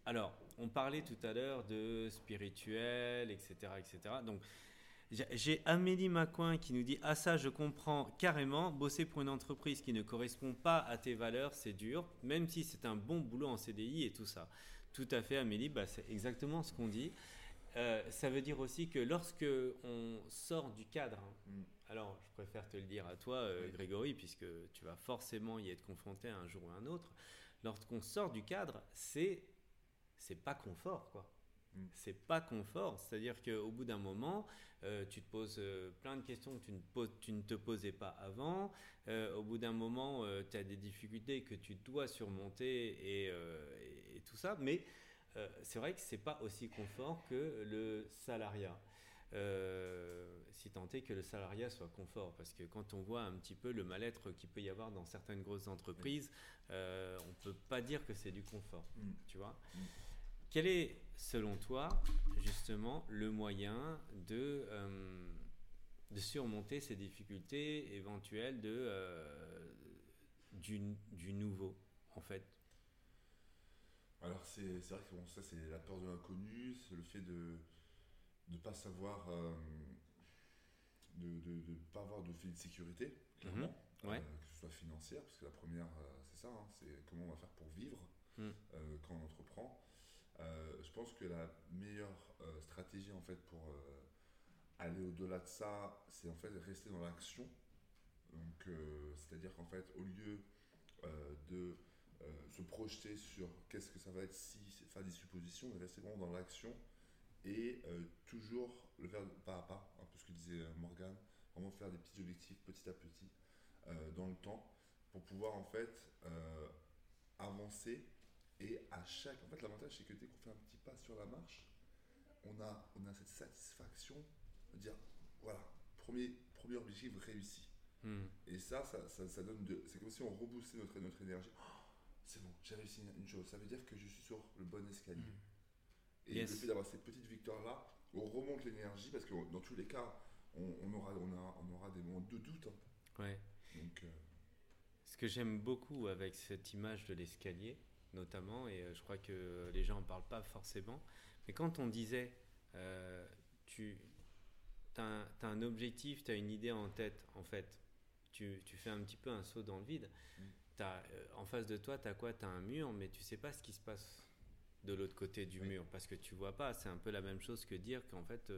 Alors, on parlait tout à l'heure de spirituel, etc., etc. Donc, j'ai Amélie Macoin qui nous dit Ah, ça, je comprends carrément. Bosser pour une entreprise qui ne correspond pas à tes valeurs, c'est dur, même si c'est un bon boulot en CDI et tout ça. Tout à fait, Amélie, bah, c'est exactement ce qu'on dit. Euh, ça veut dire aussi que lorsque on sort du cadre, hein, mm. alors je préfère te le dire à toi, euh, Grégory, puisque tu vas forcément y être confronté un jour ou un autre. Lorsqu'on sort du cadre, c'est c'est pas confort, quoi. Mm. C'est pas confort, c'est-à-dire qu'au bout d'un moment, euh, tu te poses euh, plein de questions que tu ne, tu ne te posais pas avant. Euh, au bout d'un moment, tu as des difficultés que tu dois surmonter et, tout ça. Mais c'est vrai que c'est pas aussi confort que le salariat. si tant est que le salariat soit confort, parce que quand on voit un petit peu le mal-être qu'il peut y avoir dans certaines grosses entreprises, on on peut pas dire que c'est du confort, mm. tu vois. Mm. Quel est, selon toi, justement, le moyen de, euh, de surmonter ces difficultés éventuelles de, euh, du, du, nouveau, en fait? Alors, c'est vrai que bon, ça, c'est la peur de l'inconnu, c'est le fait de ne pas savoir, euh, de ne pas avoir de filet de sécurité, clairement, mhm. ouais. que ce soit financière, parce que la première, c'est ça, hein, c'est comment on va faire pour vivre mm. quand on entreprend. Euh, je pense que la meilleure euh, stratégie en fait pour euh, aller au-delà de ça, c'est en fait rester dans l'action. Donc, c'est-à-dire qu'en fait, au lieu de se projeter sur qu'est-ce que ça va être si, faire des suppositions, rester vraiment dans l'action et toujours le faire pas à pas, un peu ce que disait Morgan, vraiment faire des petits objectifs petit à petit dans le temps pour pouvoir en fait avancer et à chaque. En fait, l'avantage, c'est que dès qu'on fait un petit pas sur la marche, on a, on a cette satisfaction de dire voilà, premier, premier objectif réussi. Hmm. Et ça, ça, ça, donne de. C'est comme si on reboostait notre, notre énergie. Oh, c'est bon, j'ai réussi une chose. Ça veut dire que je suis sur le bon escalier. Hmm. Et le fait d'avoir cette petite victoire-là, on remonte l'énergie parce que dans tous les cas, on, aura, on, on aura des moments de doute. Hein. Ouais. Donc. Euh, Ce que j'aime beaucoup avec cette image de l'escalier, notamment, et euh, je crois que les gens n'en parlent pas forcément. Mais quand on disait, euh, tu as, un objectif, tu as une idée en tête, en fait, tu, tu, fais un petit peu un saut dans le vide. Mm. As, euh, en face de toi, tu as quoi? Tu as un mur, mais tu sais pas ce qui se passe de l'autre côté du mur, parce que tu vois pas. C'est un peu la même chose que dire qu'en fait,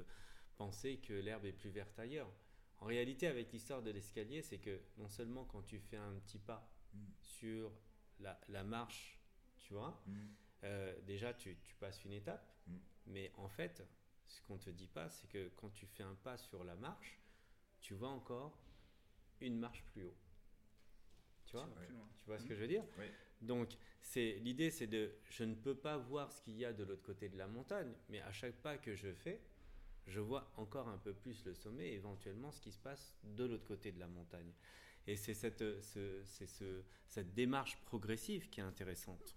penser que l'herbe est plus verte ailleurs. En réalité, avec l'histoire de l'escalier, c'est que non seulement quand tu fais un petit pas mm. sur la, la marche tu vois. Mm. Euh, déjà, tu, passes une étape, mm. mais en fait, ce qu'on te dit pas, c'est que quand tu fais un pas sur la marche, tu vois encore une marche plus haut. Tu vois, tu vois ce que je veux dire Donc, c'est l'idée, c'est de, je ne peux pas voir ce qu'il y a de l'autre côté de la montagne, mais à chaque pas que je fais, je vois encore un peu plus le sommet, et éventuellement ce qui se passe de l'autre côté de la montagne. Et c'est cette, ce, ce, cette démarche progressive qui est intéressante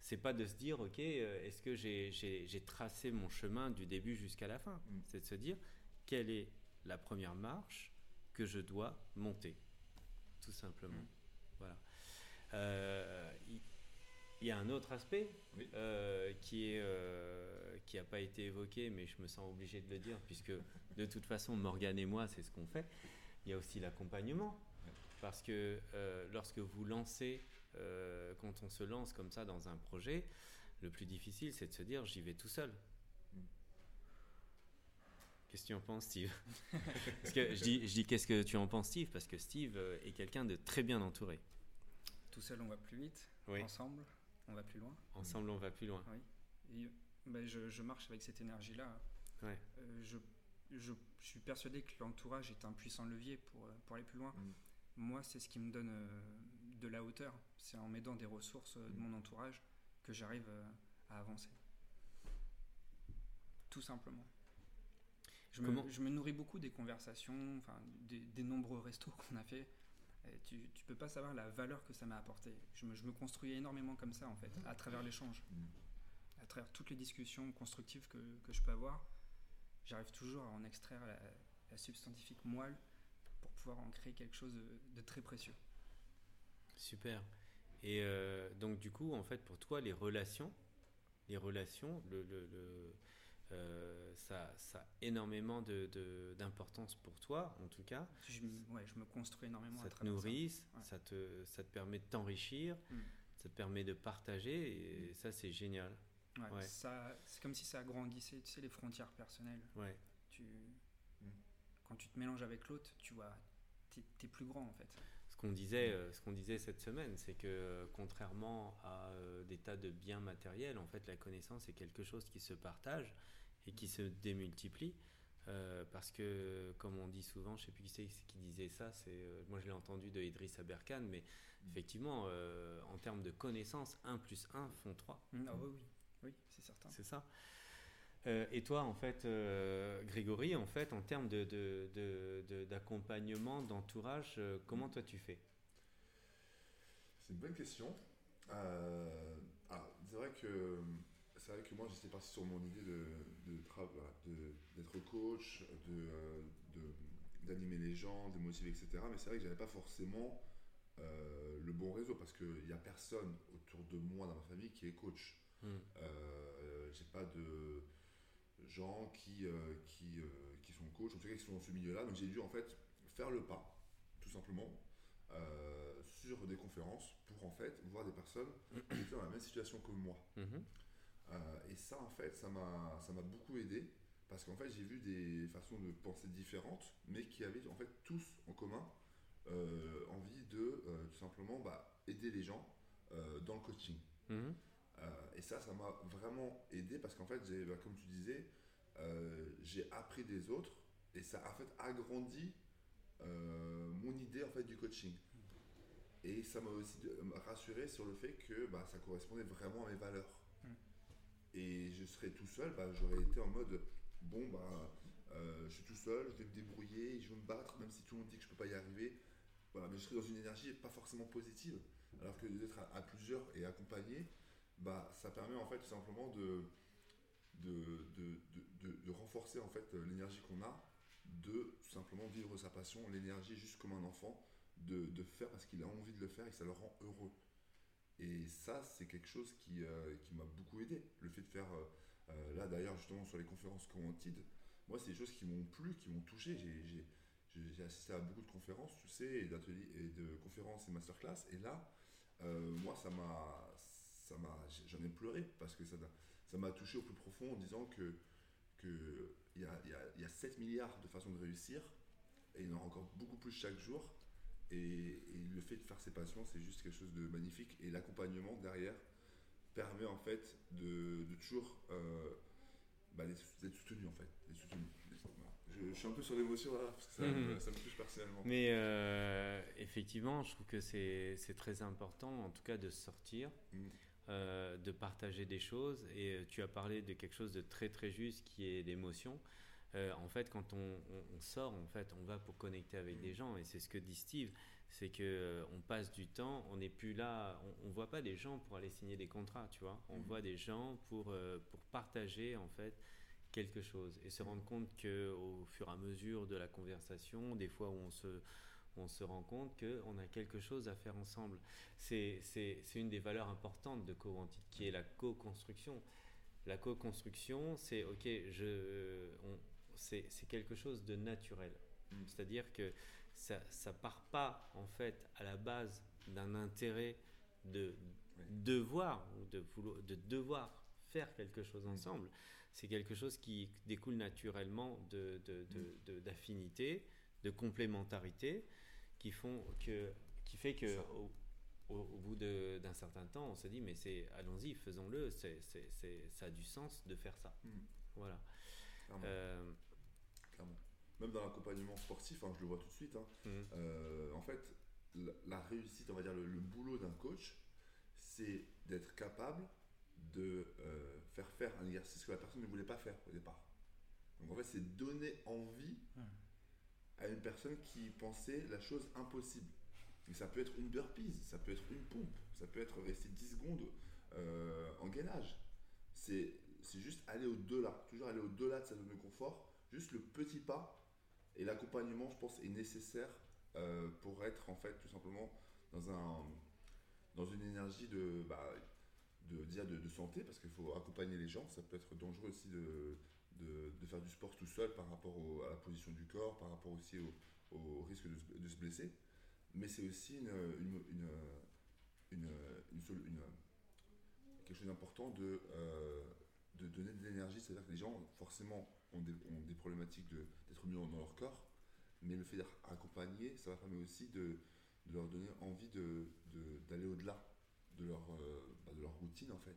c'est pas de se dire, ok, euh, est-ce que j'ai tracé mon chemin du début jusqu'à la fin mm. C'est de se dire, quelle est la première marche que je dois monter Tout simplement. Mm. Voilà. Euh, il y, a un autre aspect euh, qui est qui n'a pas été évoqué, mais je me sens obligé de le dire puisque de toute façon Morgane et moi c'est ce qu'on fait. Il y a aussi l'accompagnement parce que lorsque vous lancez euh, quand on se lance comme ça dans un projet, le plus difficile, c'est de se dire j'y vais tout seul. Qu'est-ce que tu en penses, Steve Parce que je dis, je dis qu'est-ce que tu en penses, Steve? Parce que Steve euh, est quelqu'un de très bien entouré. Tout seul, on va plus vite? Ensemble, on va plus loin? Ensemble, on va plus loin. Oui. Ben, je, marche avec cette énergie-là. Ouais. Euh, je, je, suis persuadé que l'entourage est un puissant levier pour, pour aller plus loin. Mm. Moi, c'est ce qui me donne de la hauteur. C'est en m'aidant des ressources euh, de mm. mon entourage que j'arrive euh, à avancer. tout simplement. Je me, je me, nourris beaucoup des conversations, enfin, des, nombreux restos qu'on a fait. tu, ne peux pas savoir la valeur que ça m'a apporté. Je me, je me, construis énormément comme ça, en fait, à travers l'échange. À travers toutes les discussions constructives que, que je peux avoir, j'arrive toujours à en extraire la, la, substantifique moelle pour pouvoir en créer quelque chose de, très précieux. Super. Et euh, donc, du coup, en fait, pour toi, les relations, les relations, le, le, le euh, ça, ça, a énormément d'importance de, pour toi, en tout cas. Je, ouais, je me construis énormément. Ça te nourrit, ça. te, ça te permet de t'enrichir, mm. ça te permet de partager, et mm. ça, c'est génial. Ouais, C'est comme si ça agrandissait, tu sais, les frontières personnelles. Ouais. Tu, mm. Quand tu te mélanges avec l'autre, tu vois, tu es, plus grand, en fait qu'on disait, euh, ce qu'on disait cette semaine, c'est que euh, contrairement à des tas de biens matériels, en fait, la connaissance est quelque chose qui se partage et qui se démultiplie. Euh, parce que, comme on dit souvent, je ne sais plus qui c'est qui disait ça, c'est, euh, moi je l'ai entendu de Idriss Aberkan, mais effectivement, euh, en termes de connaissances, 1 plus 1 font 3. Mm, ah oui, oui, oui c'est certain. C'est ça. Et toi, en fait, Grégory, en fait, en termes de, de, d'accompagnement, d'entourage, comment toi tu fais? C'est une bonne question. Ah, c'est vrai que c'est vrai que moi j'étais parti sur mon idée de, d'être coach, euh, de, d'animer les gens, de motiver, etc. Mais c'est vrai que j'avais pas forcément euh, le bon réseau parce qu'il n'y a personne autour de moi dans ma famille qui est coach. Euh, j'ai pas de gens qui, qui, qui, sont coachs, en tout cas qui sont dans ce milieu-là. Donc j'ai dû en fait faire le pas, tout simplement, sur des conférences pour en fait voir des personnes qui étaient dans la même situation que moi. Euh, et ça, en fait, ça m'a beaucoup aidé parce qu'en fait, j'ai vu des façons de penser différentes, mais qui avaient en fait tous en commun euh, envie de euh, tout simplement bah, aider les gens dans le coaching. Mhm. Et ça, ça m'a vraiment aidé parce qu'en fait, bah, comme tu disais, j'ai appris des autres et ça a en fait agrandi mon idée en fait du coaching. Et ça m'a aussi rassuré sur le fait que bah, ça correspondait vraiment à mes valeurs et je serais tout seul, bah, j'aurais été en mode bon, bah, euh, je suis tout seul, je vais me débrouiller, je vais me battre, même si tout le monde dit que je peux pas y arriver. Voilà, mais je serais dans une énergie pas forcément positive. Alors que d'être à, plusieurs et accompagné, bah, ça permet en fait tout simplement de, de, de, de, renforcer en fait l'énergie qu'on a, de tout simplement vivre sa passion, l'énergie juste comme un enfant, de, faire parce qu'il a envie de le faire et que ça le rend heureux. Et ça, c'est quelque chose qui, euh, qui m'a beaucoup aidé. Le fait de faire, euh, euh, là d'ailleurs, justement, sur les conférences Quantid, moi, c'est des choses qui m'ont plu, qui m'ont touché. J'ai assisté à beaucoup de conférences, tu sais, et et de conférences et masterclass. Et là, moi, ça m'a, ça m'a, j'en ai pleuré parce que ça, ça m'a touché au plus profond en disant que qu'il y a, y, y a 7 milliards de façons de réussir et il y en aura encore beaucoup plus chaque jour et, le fait de faire ses passions, c'est juste quelque chose de magnifique. Et l'accompagnement derrière permet en fait de, toujours euh, bah, d'être soutenu en fait. Je, suis un peu sur l'émotion là, parce que ça, mhm. me touche personnellement. Mais euh, effectivement, je trouve que c'est très important, en tout cas, de sortir. Mhm. Euh, de partager des choses et tu as parlé de quelque chose de très très juste qui est l'émotion euh, en fait, quand on, sort, en fait, on va pour connecter avec des gens. Et c'est ce que dit Steve, c'est que euh, on passe du temps, on n'est plus là, on, ne voit pas des gens pour aller signer des contrats, tu vois. On mm-hmm. voit des gens pour euh, pour partager en fait quelque chose et se rendre compte que au fur et à mesure de la conversation, des fois où on se on se rend compte qu'on a quelque chose à faire ensemble. C'est une des valeurs importantes de co qui est la co-construction. La co-construction, c'est OK, je, c'est quelque chose de naturel. Mm. C'est-à-dire que ça ne part pas en fait à la base d'un intérêt de devoir ou de, de devoir faire quelque chose mm. ensemble. C'est quelque chose qui découle naturellement d'affinité, de, de, de, complémentarité, qui, font que, qui fait que au, bout d'un certain temps, on se dit mais c'est allons-y, faisons-le, ça a du sens de faire ça. Mm. Voilà. Euh, même dans l'accompagnement sportif, hein, je le vois tout de suite. Hein. Mhm. Euh, en fait, la, réussite, on va dire le, boulot d'un coach, c'est d'être capable de euh, faire faire un exercice que la personne ne voulait pas faire au départ. Donc en fait, c'est donner envie à une personne qui pensait la chose impossible. Ça peut être une burpees, ça peut être une pompe, ça peut être rester 10 secondes euh, en gainage. C'est juste aller au-delà, toujours aller au-delà de sa zone de confort. Juste le petit pas et l'accompagnement, je pense, est nécessaire euh, pour être en fait tout simplement dans, un, dans une énergie de, bah, de, de, santé, parce qu'il faut accompagner les gens. Ça peut être dangereux aussi de, de, faire du sport tout seul par rapport à la position du corps, par rapport aussi au, risque de, se blesser. Mais c'est aussi une, quelque chose d'important de, euh, de donner de l'énergie. C'est-à-dire que les gens, forcément, ont des, problématiques d'être mieux dans leur corps, mais le fait d'être accompagné, ça va permettre aussi de, de leur donner envie d'aller au-delà de leur, euh, bah, de leur routine en fait,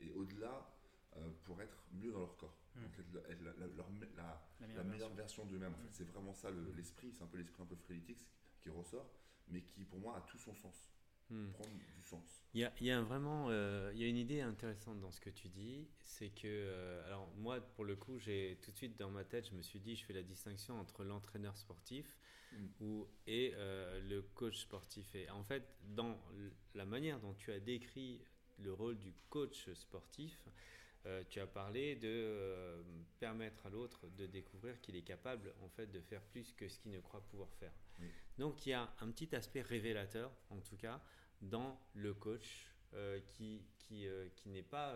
et au-delà euh, pour être mieux dans leur corps. Hmm. Donc être, la, la, meilleure, version, d'eux-mêmes. En fait, hmm. c'est vraiment ça l'esprit, c'est un peu l'esprit un peu frénétique qui ressort, mais qui pour moi a tout son sens. Hmm. Prendre du sens. Il y a, il y a vraiment, euh, il y a une idée intéressante dans ce que tu dis, c'est que, alors moi pour le coup, j'ai tout de suite dans ma tête, je me suis dit, je fais la distinction entre l'entraîneur sportif ou, et euh, le coach sportif. Et en fait, dans la manière dont tu as décrit le rôle du coach sportif, euh, tu as parlé de euh, permettre à l'autre de découvrir qu'il est capable en fait de faire plus que ce qu'il ne croit pouvoir faire. Donc il y a un petit aspect révélateur en tout cas dans le coach qui, qui, qui n'est pas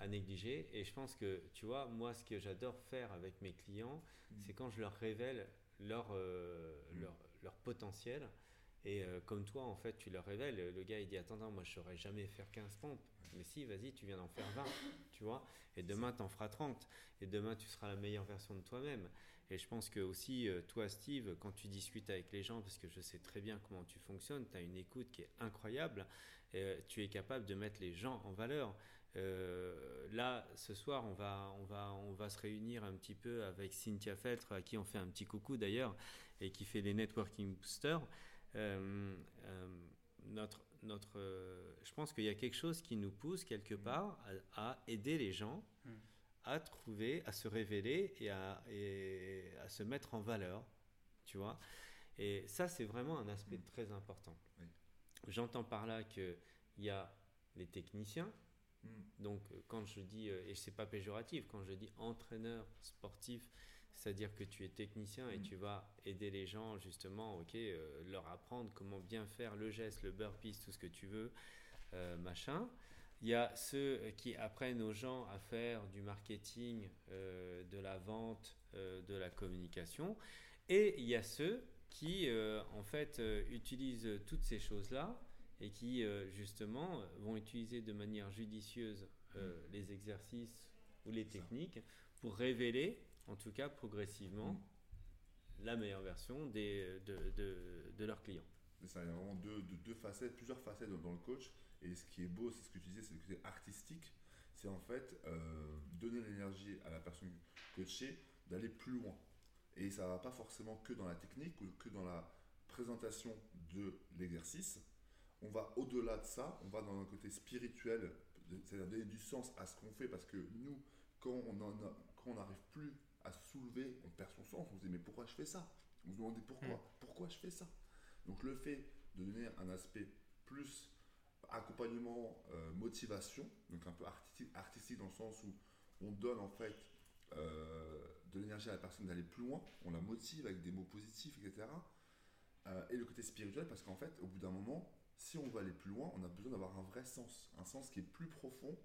à négliger. Et je pense que, tu vois, moi, ce que j'adore faire avec mes clients, mm. c'est quand je leur révèle leur, euh, mm. leur, leur, potentiel. Et euh, comme toi, en fait, tu leur révèles, le gars, il dit Attends, moi, je saurais jamais faire 15 pompes. Mais si, vas-y, tu viens d'en faire 20, tu vois. Et demain, tu en feras 30. Et demain, tu seras la meilleure version de toi-même. Et je pense que aussi, euh, toi, Steve, quand tu discutes avec les gens, parce que je sais très bien comment tu fonctionnes, tu as une écoute qui est incroyable. Et tu es capable de mettre les gens en valeur. Euh, là, ce soir, on va, on, va, on va se réunir un petit peu avec Cynthia Feltre, à qui on fait un petit coucou d'ailleurs, et qui fait les networking boosters. Euh, euh, notre, notre, je pense qu'il y a quelque chose qui nous pousse quelque mm. part à, aider les gens mm. à trouver, à se révéler et à, et à se mettre en valeur, tu vois. Et ça, c'est vraiment un aspect mm. très important. J'entends par là qu'il y a les techniciens. Donc, euh, quand je dis, euh, et c'est pas péjoratif, quand je dis entraîneur sportif, c'est-à-dire que tu es technicien et hmm. tu vas aider les gens justement, ok, euh, leur apprendre comment bien faire le geste, le burpees, tout ce que tu veux, machin. Il y a ceux qui apprennent aux gens à faire du marketing, de la vente, de la communication. Et il y a ceux qui, en fait, utilisent toutes ces choses-là et qui euh, justement vont utiliser de manière judicieuse euh, mm. les exercices ou les techniques pour révéler, en tout cas progressivement, la meilleure version des, de, de, de leurs clients. Ça, il y a vraiment deux, deux, facettes, plusieurs facettes dans, le coach. Et ce qui est beau, c'est ce que tu disais, c'est le côté artistique. C'est en fait euh, donner l'énergie à la personne coachée d'aller plus loin. Et ça va pas forcément que dans la technique ou que dans la présentation de l'exercice, on va au-delà de ça, on va dans un côté spirituel, c'est-à-dire donner du sens à ce qu'on fait, parce que nous, quand on n'arrive plus à soulever, on perd son sens, on se dit mais pourquoi je fais ça? On se demande pourquoi, hmm. pourquoi je fais ça? Donc le fait de donner un aspect plus accompagnement, euh, motivation, donc un peu artistique, dans le sens où on donne en fait euh, de l'énergie à la personne d'aller plus loin, on la motive avec des mots positifs, etc. Euh, et le côté spirituel, parce qu'en fait, au bout d'un moment, si on veut aller plus loin, on a besoin d'avoir un vrai sens, un sens qui est plus profond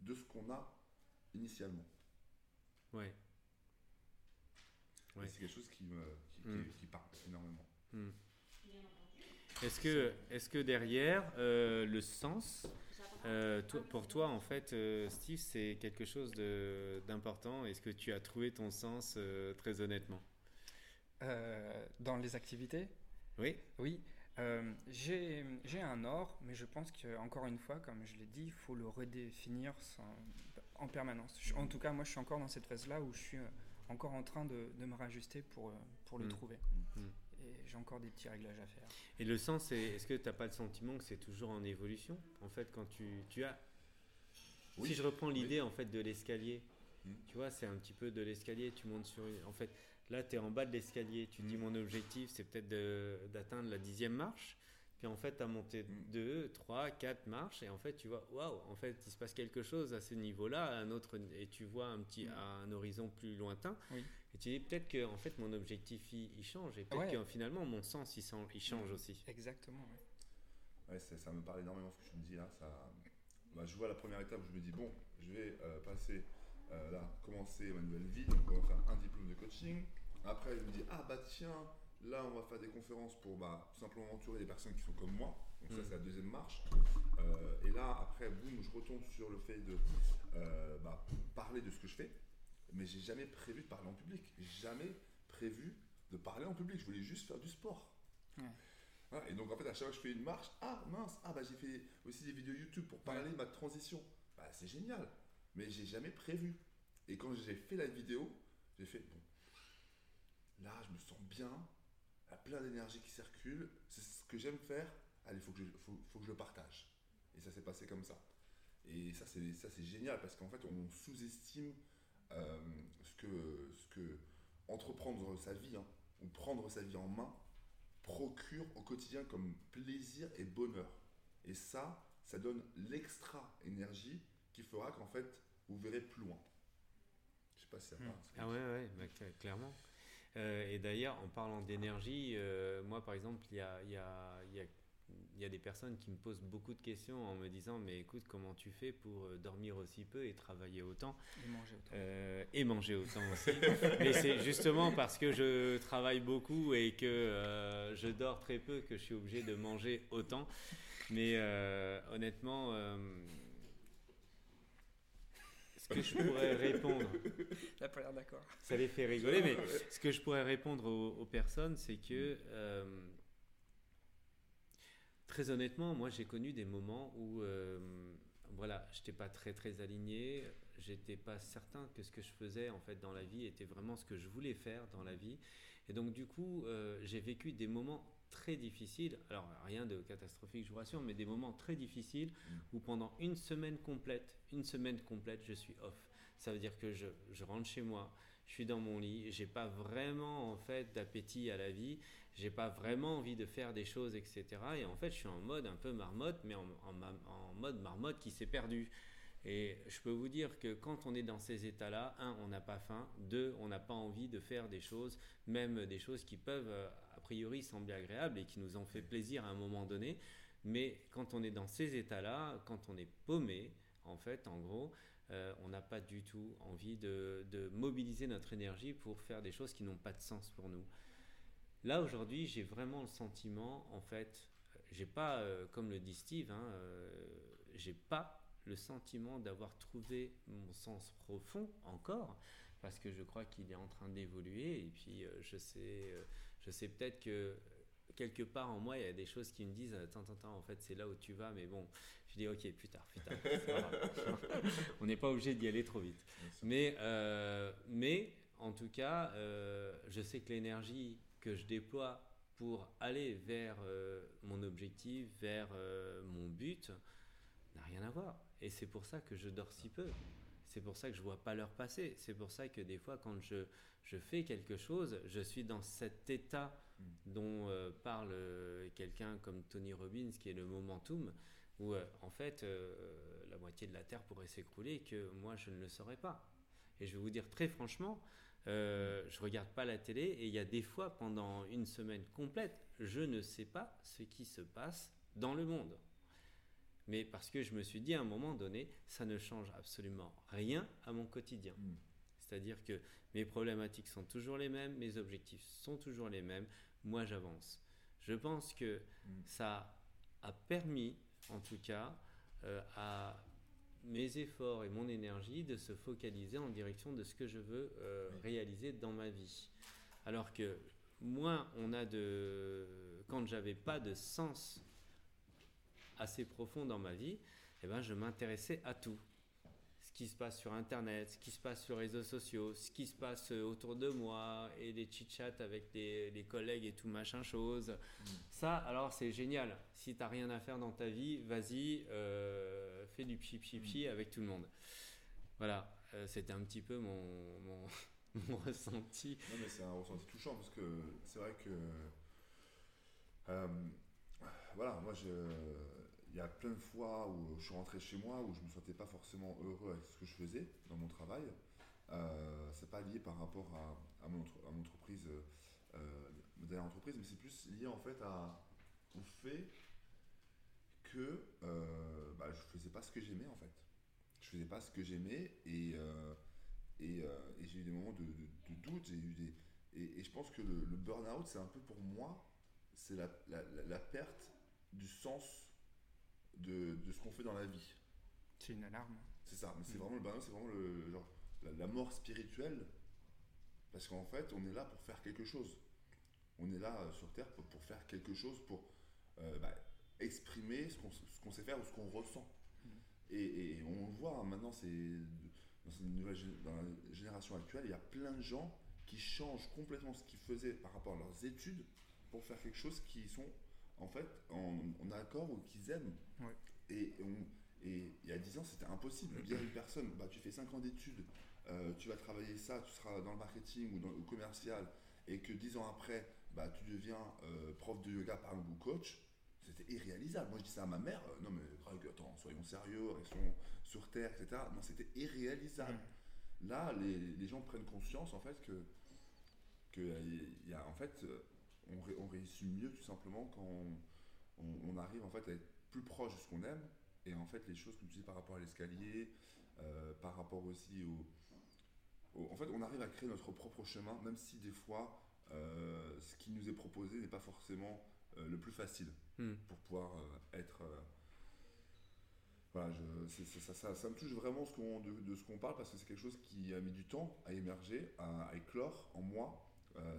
de ce qu'on a initialement. Ouais. C'est quelque chose qui me qui, mm. parle énormément. Mm. Est-ce que, est que derrière euh, le sens, euh, pour toi en fait, euh, Steve, c'est quelque chose d'important? Est-ce que tu as trouvé ton sens très honnêtement? Dans les activités? Oui. Oui. Euh, j'ai un or, mais je pense qu'encore une fois, comme je l'ai dit, il faut le redéfinir en permanence. En tout cas, moi, je suis encore dans cette phase-là où je suis euh, encore en train de, de me rajuster pour, euh, pour le mm. trouver. Mm. Et j'ai encore des petits réglages à faire. Et le sens, est-ce que tu n'as pas le sentiment que c'est toujours en évolution? En fait, quand tu, tu as Si je reprends l'idée en fait de l'escalier, hmm. tu vois, c'est un petit peu de l'escalier, tu montes sur une... En fait, là, tu es en bas de l'escalier, tu dis mon objectif, c'est peut-être d'atteindre la dixième marche. Puis en fait, tu as monté 2, 3, 4 marches et en fait, tu vois, waouh, en fait, il se passe quelque chose à ce niveau-là, un autre, et tu vois un petit, à un horizon plus lointain. Et tu dis peut-être que en fait, mon objectif il, change et peut-être que finalement mon sens il, il change aussi. Exactement. Ouais, ça, me parle énormément ce que tu me dis là. Ça, bah, je vois la première étape où je me dis bon, je vais euh, passer euh, là, commencer ma nouvelle vie, donc on va faire un diplôme de coaching. Après, je me dis ah bah tiens Là, on va faire des conférences pour bah, tout simplement entourer des personnes qui sont comme moi. Donc ça, mm. c'est la deuxième marche. Euh, et là, après, boum, je retombe sur le fait de euh, bah, parler de ce que je fais. Mais j'ai jamais prévu de parler en public. Jamais prévu de parler en public. Je voulais juste faire du sport. et donc, en fait, à chaque fois que je fais une marche, ah mince, ah bah j'ai fait aussi des vidéos YouTube pour parler de ma transition. Bah, c'est génial. Mais j'ai jamais prévu. Et quand j'ai fait la vidéo, j'ai fait, bon, là, je me sens bien plein d'énergie qui circule, c'est ce que j'aime faire, allez, il faut, que je, faut, faut que je le partage. Et ça s'est passé comme ça. Et ça, c'est, ça, c'est génial parce qu'en fait, on sous-estime euh, ce, que, ce que entreprendre sa vie, hein, ou prendre sa vie en main, procure au quotidien comme plaisir et bonheur. Et ça, ça donne l'extra énergie qui fera qu'en fait, vous verrez plus loin. Je sais pas si ça parle. Ah ouais, ouais, bah, clairement. Euh, et d'ailleurs, en parlant d'énergie, euh, moi par exemple, il y a, y, a, y, a, y a, des personnes qui me posent beaucoup de questions en me disant Mais écoute, comment tu fais pour euh, dormir aussi peu et travailler autant? Et manger autant. et manger autant aussi. Mais c'est justement parce que je travaille beaucoup et que je dors très peu que je suis obligé de manger autant. Mais honnêtement ce que je pourrais répondre. d'accord. Ça les fait rigoler, mais ce que je pourrais répondre aux, personnes, c'est que. Euh, très honnêtement, moi j'ai connu des moments où. Euh, voilà, j'étais pas très très aligné, j'étais pas certain que ce que je faisais en fait dans la vie était vraiment ce que je voulais faire dans la vie. Et donc du coup, euh, j'ai vécu des moments très difficiles, alors rien de catastrophique, je vous rassure, mais des moments très difficiles où pendant une semaine complète, une semaine complète, je suis off. Ça veut dire que je, je rentre chez moi, je suis dans mon lit, j'ai pas vraiment en fait d'appétit à la vie, j'ai pas vraiment envie de faire des choses, etc. Et en fait, je suis en mode un peu marmotte, mais en, en mode marmotte qui s'est perdu. Et je peux vous dire que quand on est dans ces états-là, un, on n'a pas faim, deux, on n'a pas envie de faire des choses, même des choses qui peuvent euh, a priori sembler agréables et qui nous ont fait plaisir à un moment donné. Mais quand on est dans ces états-là, quand on est paumé, en fait, en gros, euh, on n'a pas du tout envie de, mobiliser notre énergie pour faire des choses qui n'ont pas de sens pour nous. Là aujourd'hui, j'ai vraiment le sentiment, en fait, j'ai pas, euh, comme le dit Steve, hein, j'ai pas le sentiment d'avoir trouvé mon sens profond encore, parce que je crois qu'il est en train d'évoluer. Et puis, euh, je sais, euh, je sais peut-être que quelque part en moi, il y a des choses qui me disent Attends, attends, attends, en fait, c'est là où tu vas, mais bon, je dis Ok, plus tard, plus tard. On n'est pas obligé d'y aller trop vite. Mais, euh, mais, en tout cas, je sais que l'énergie que je déploie pour aller vers mon objectif, vers mon but, n'a rien à voir. Et c'est pour ça que je dors si peu. C'est pour ça que je vois pas l'heure passer. C'est pour ça que des fois, quand je, je fais quelque chose, je suis dans cet état mm. dont euh, parle euh, quelqu'un comme Tony Robbins, qui est le momentum, où euh, en fait, la moitié de la Terre pourrait s'écrouler et que moi, je ne le saurais pas. Et je vais vous dire très franchement, euh, je regarde pas la télé et il y a des fois, pendant une semaine complète, je ne sais pas ce qui se passe dans le monde mais parce que je me suis dit à un moment donné, ça ne change absolument rien à mon quotidien. Hmm. C'est-à-dire que mes problématiques sont toujours les mêmes, mes objectifs sont toujours les mêmes, moi j'avance. Je pense que hmm. ça a permis, en tout cas, euh, à mes efforts et mon énergie de se focaliser en direction de ce que je veux euh, réaliser dans ma vie. Alors que moins on a de... Quand j'avais pas de sens assez profond dans ma vie, eh ben, je m'intéressais à tout. Ce qui se passe sur Internet, ce qui se passe sur les réseaux sociaux, ce qui se passe euh, autour de moi et des chit-chats avec les, collègues et tout machin chose. Mm. Ça, alors c'est génial. Si tu n'as rien à faire dans ta vie, vas-y, euh, fait du pchi pchi avec tout le monde. Voilà, c'était un petit peu mon, mon, ressenti. Non, mais c'est un ressenti touchant parce que c'est vrai que. Voilà, moi, il y a plein de fois où je suis rentré chez moi où je ne me sentais pas forcément heureux avec ce que je faisais dans mon travail. Euh, c'est pas lié par rapport à, mon, entreprise, euh, dernière entreprise, mais c'est plus lié en fait à, au fait que euh, bah, je faisais pas ce que j'aimais en fait. Je faisais pas ce que j'aimais et, euh, et, j'ai eu des moments de, doute, j'ai eu des, et, je pense que le, burn-out, c'est un peu pour moi, c'est la, perte du sens de, de ce qu'on fait dans la vie. C'est une alarme. C'est ça, mais c'est mm. vraiment le burn-out, c'est vraiment le genre la, mort spirituelle, parce qu'en fait, on est là pour faire quelque chose. On est là euh, sur Terre pour, faire quelque chose, pour euh, bah, exprimer ce qu'on sait faire ou ce qu'on ressent. Mm. Et, on le voit hein, maintenant, c'est dans, dans la génération actuelle, il y a plein de gens qui changent complètement ce qu'ils faisaient par rapport à leurs études pour faire quelque chose qui sont en fait en, accord ou qu'ils aiment. Et, et il y a 10 ans, c'était impossible. Dire à une personne, bah, tu fais 5 ans d'études, euh, tu vas travailler ça, tu seras dans le marketing ou dans le commercial, et que dix ans après, bah, tu deviens euh, prof de yoga par exemple ou coach, c'était irréalisable. Moi je dis ça à ma mère, euh, non mais attends, soyons sérieux, restons sur terre, etc. Non, c'était irréalisable. Là, les, les, gens prennent conscience en fait que, que y a, en fait, on, on, réussit mieux tout simplement quand on, on, arrive en fait à être plus proche de ce qu'on aime. Et en fait, les choses que tu dis par rapport à l'escalier, par rapport aussi au, en fait, on arrive à créer notre propre chemin, même si des fois, euh, ce qui nous est proposé n'est pas forcément euh, le plus facile hmm. pour pouvoir euh, être. voilà, ça, ça, me touche vraiment ce de, de, ce qu'on parle parce que c'est quelque chose qui a mis du temps à émerger, à, éclore en moi.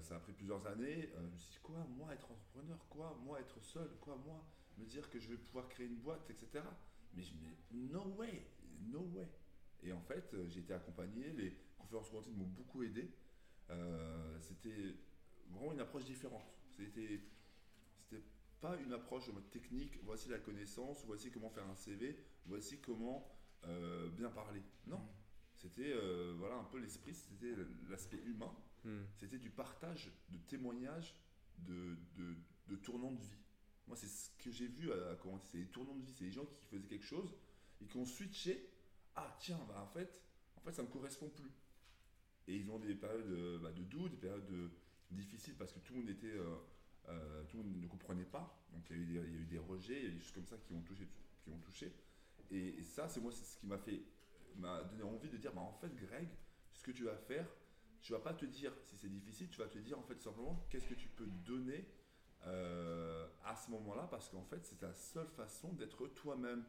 Ça a pris plusieurs années. je me suis dit, quoi, moi être entrepreneur Quoi, moi être seul Quoi, moi me dire que je vais pouvoir créer une boîte, etc. Mais je me dis, no way, no way. Et en fait, j'ai été accompagné. Les, conférences quantiques m'ont beaucoup aidé. Euh, c'était vraiment une approche différente. C'était, c'était pas une approche en mode technique, voici la connaissance, voici comment faire un CV, voici comment euh, bien parler. Non, mm. c'était euh, voilà un peu l'esprit, c'était l'aspect humain, mm. c'était du partage de témoignages de, de, tournants de vie. Moi, c'est ce que j'ai vu à, comment c'est les tournants de vie, c'est les gens qui faisaient quelque chose et qui ont switché. Ah tiens, bah en fait, en fait, ça me correspond plus. Et ils ont des périodes euh, bah, de doute, des périodes de, difficiles parce que tout le monde était, euh, euh, tout le monde ne comprenait pas. Donc il y, a eu des, rejets, il y a des choses comme ça qui ont touché. Touché. Et, ça, c'est moi, c'est ce qui m'a fait, m'a donné envie de dire, bah, en fait, Greg, ce que tu vas faire, tu vas pas te dire si c'est difficile, tu vas te dire en fait simplement qu'est-ce que tu peux donner à ce moment-là, parce qu'en fait, c'est ta seule façon d'être toi-même.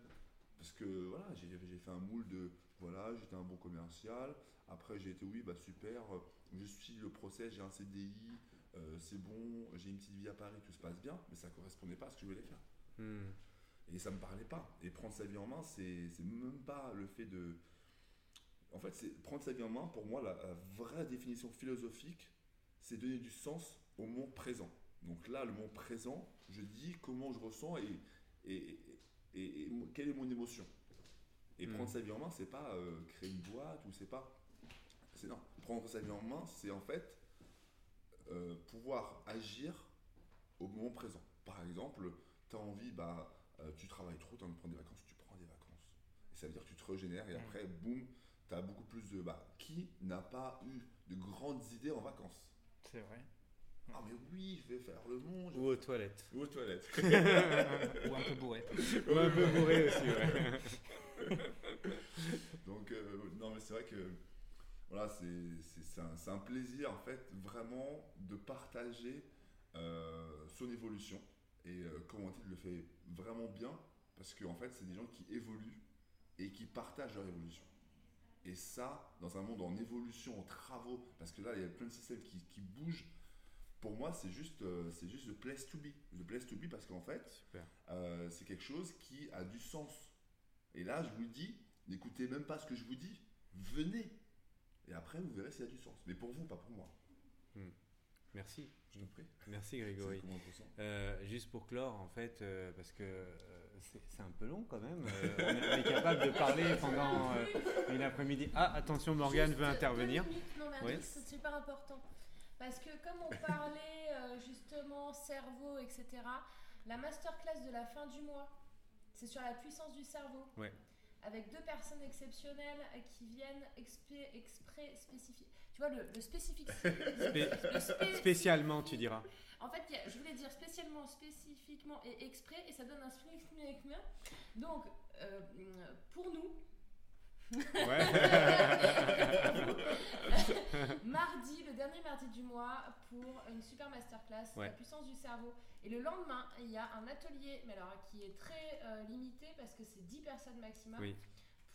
Parce que voilà, j'ai fait un moule de voilà, j'étais un bon commercial, après, j'ai été, oui, bah super, je suis le procès, j'ai un CDI, euh, c'est bon, j'ai une petite vie à Paris, tout se passe bien, mais ça correspondait pas à ce que je voulais faire. Hmm. Et ça me parlait pas. Et prendre sa vie en main, c'est même pas le fait de. En fait, c'est prendre sa vie en main, pour moi, la, vraie définition philosophique, c'est donner du sens au moment présent. Donc là, le moment présent, je dis comment je ressens et, et, et, quelle est mon émotion. Et prendre hmm. sa vie en main, c'est pas euh, créer une boîte ou c'est pas c'est non. Prendre sa vie en main, c'est en fait euh, pouvoir agir au moment présent. Par exemple, tu as envie, bah, euh, tu travailles trop, tu as envie de prendre des vacances, tu prends des vacances. Et ça veut dire que tu te régénères et après, boum, tu as beaucoup plus de. Bah, qui n'a pas eu de grandes idées en vacances C'est vrai. Ah mais oui, je vais faire le monde. Ou aux toilettes. Ou aux toilettes. Ou un peu bourré. Ou un peu bourré aussi, ouais. Donc, euh, non mais c'est vrai que voilà, c'est un, un, plaisir en fait vraiment de partager euh, son évolution. Et euh, comment il le fait vraiment bien parce qu'en en fait, c'est des gens qui évoluent et qui partagent leur évolution. Et ça, dans un monde en évolution, en travaux, parce que là, il y a plein de systèmes qui, qui bougent. Pour moi, c'est juste, euh, c'est juste le place to be. Le place to be parce qu'en fait, euh, c'est quelque chose qui a du sens. Et là, je vous dis, n'écoutez même pas ce que je vous dis. Venez, et après, vous verrez s'il y a du sens. Mais pour vous, pas pour moi. Hmm. Merci. Je te prie. Merci Grégory. Euh, juste pour clore, en fait, euh, parce que euh, c'est un peu long quand même. on, est, capable de parler pendant une après-midi. Ah, attention, Morgane veut intervenir. Non, mais c'est super important. Parce que comme on parlait justement cerveau, etc., la masterclass de la fin du mois, c'est sur la puissance du cerveau. Ouais avec deux personnes exceptionnelles qui viennent exprès, spécifier. Tu vois, le, le spécifique. spécialement, tu diras. En fait, je voulais dire spécialement, spécifiquement et exprès, et ça donne un spécifiquement. Donc, euh, pour nous, Ouais. mardi, le dernier mardi du mois, pour une super masterclass, la puissance du cerveau. Et le lendemain, il y a un atelier, mais alors qui est très euh, limité parce que c'est 10 personnes maximum,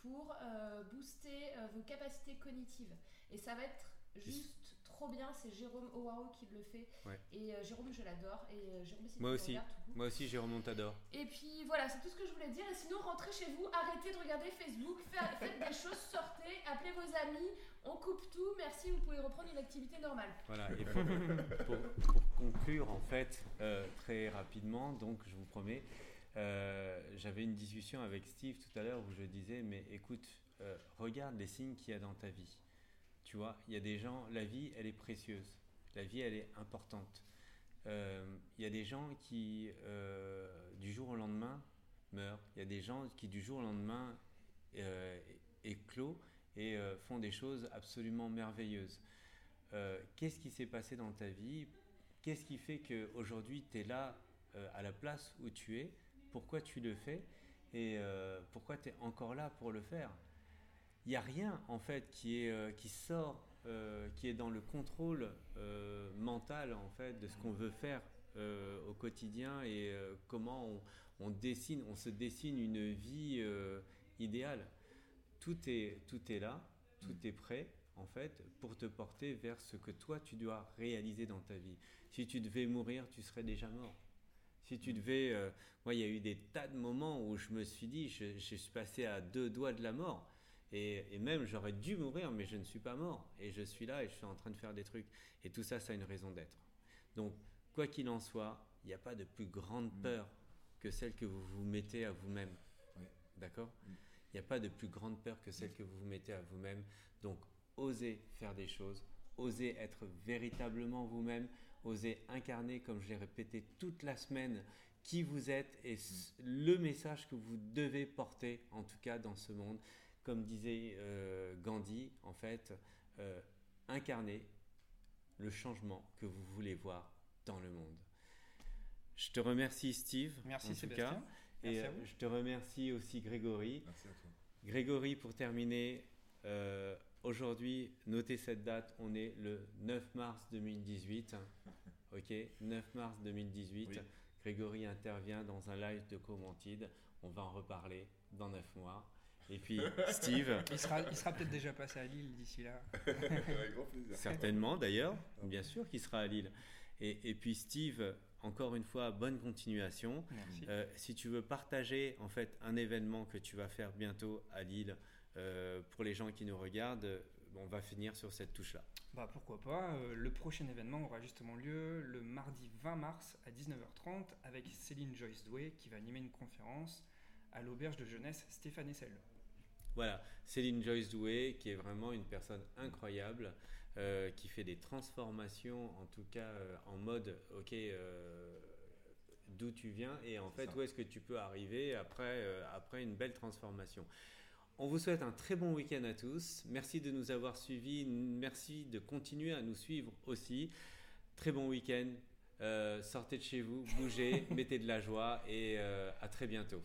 pour euh, booster euh, vos capacités cognitives. Et ça va être juste trop bien, c'est Jérôme Owaro qui le fait. Et euh, Jérôme, je l'adore. Et euh, Jérôme, Moi aussi. Moi aussi, Jérôme, on t'adore. Et puis voilà, c'est tout ce que je voulais dire. Et sinon, rentrez chez vous, arrêtez de regarder Facebook, faites des choses, sortez, appelez vos amis, on coupe tout. Merci, vous pouvez reprendre une activité normale. Voilà, et pour, conclure, en fait, euh, très rapidement, donc je vous promets, j'avais une discussion avec Steve tout à l'heure où je disais, mais écoute, regarde les signes qu'il y a dans ta vie. Tu vois, il y a des gens, la vie, elle est précieuse. La vie, elle est importante. Euh, il y a des gens qui, euh, du jour au lendemain, meurent. Il y a des gens qui, du jour au lendemain, euh, éclosent et font des choses absolument merveilleuses. Qu'est-ce qui s'est passé dans ta vie? Qu'est-ce qui fait qu'aujourd'hui, tu es là, à la place où tu es? Pourquoi tu le fais? Et pourquoi tu es encore là pour le faire? Il n'y a rien en fait qui, est, euh, qui sort, euh, qui est dans le contrôle euh, mental en fait de ce qu'on veut faire au quotidien et comment on, dessine, on se dessine une vie idéale. Tout est, tout est là, tout est prêt en fait pour te porter vers ce que toi tu dois réaliser dans ta vie. Si tu devais mourir, tu serais déjà mort. Si tu devais, moi il y a eu des tas de moments où je me suis dit, je, je suis passé à deux doigts de la mort. Et, même, j'aurais dû mourir, mais je ne suis pas mort. Et je suis là et je suis en train de faire des trucs. Et tout ça, ça a une raison d'être. Donc, quoi qu'il en soit, il n'y a pas de plus grande mm. peur que celle que vous vous mettez à vous-même. D'accord mm. Il n'y a pas de plus grande peur que celle que vous vous mettez à vous-même. Donc, osez faire des choses. Osez être véritablement vous-même. Osez incarner, comme je l'ai répété toute la semaine, qui vous êtes et mm. le message que vous devez porter, en tout cas dans ce monde comme disait euh, Gandhi, en fait, euh, incarner le changement que vous voulez voir dans le monde. Je te remercie Steve. Merci en tout cas. Et euh, je te remercie aussi Grégory. Merci à toi. Grégory, pour terminer, aujourd'hui, notez cette date, on est le 9 mars 2018. ok, 9 mars 2018. Grégory intervient dans un live de Commentide. On va en reparler dans 9 mois. Et puis Steve. Il sera, il sera peut-être déjà passé à Lille d'ici là. Certainement d'ailleurs, bien sûr qu'il sera à Lille. Et, et, puis Steve, encore une fois, bonne continuation. Euh, si tu veux partager en fait un événement que tu vas faire bientôt à Lille euh, pour les gens qui nous regardent, on va finir sur cette touche-là. Bah pourquoi pas. Euh, le prochain événement aura justement lieu le mardi 20 mars à 19h30 avec Céline Joyce Doué qui va animer une conférence à l'auberge de jeunesse Stéphane Essel. Voilà, Céline Joyce Doué, qui est vraiment une personne incroyable, euh, qui fait des transformations, en tout cas euh, en mode, ok, euh, d'où tu viens et en fait où est-ce que tu peux arriver après, après une belle transformation. On vous souhaite un très bon week-end à tous. Merci de nous avoir suivis. Merci de continuer à nous suivre aussi. Très bon week-end. sortez de chez vous, bougez, mettez de la joie et à très bientôt.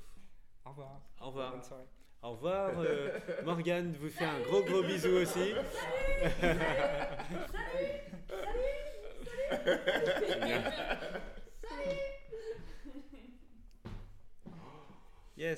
Au revoir. Au revoir. Bonne soirée. Au revoir. Euh, Morgane vous fait un gros gros bisou aussi. Salut, salut, salut, salut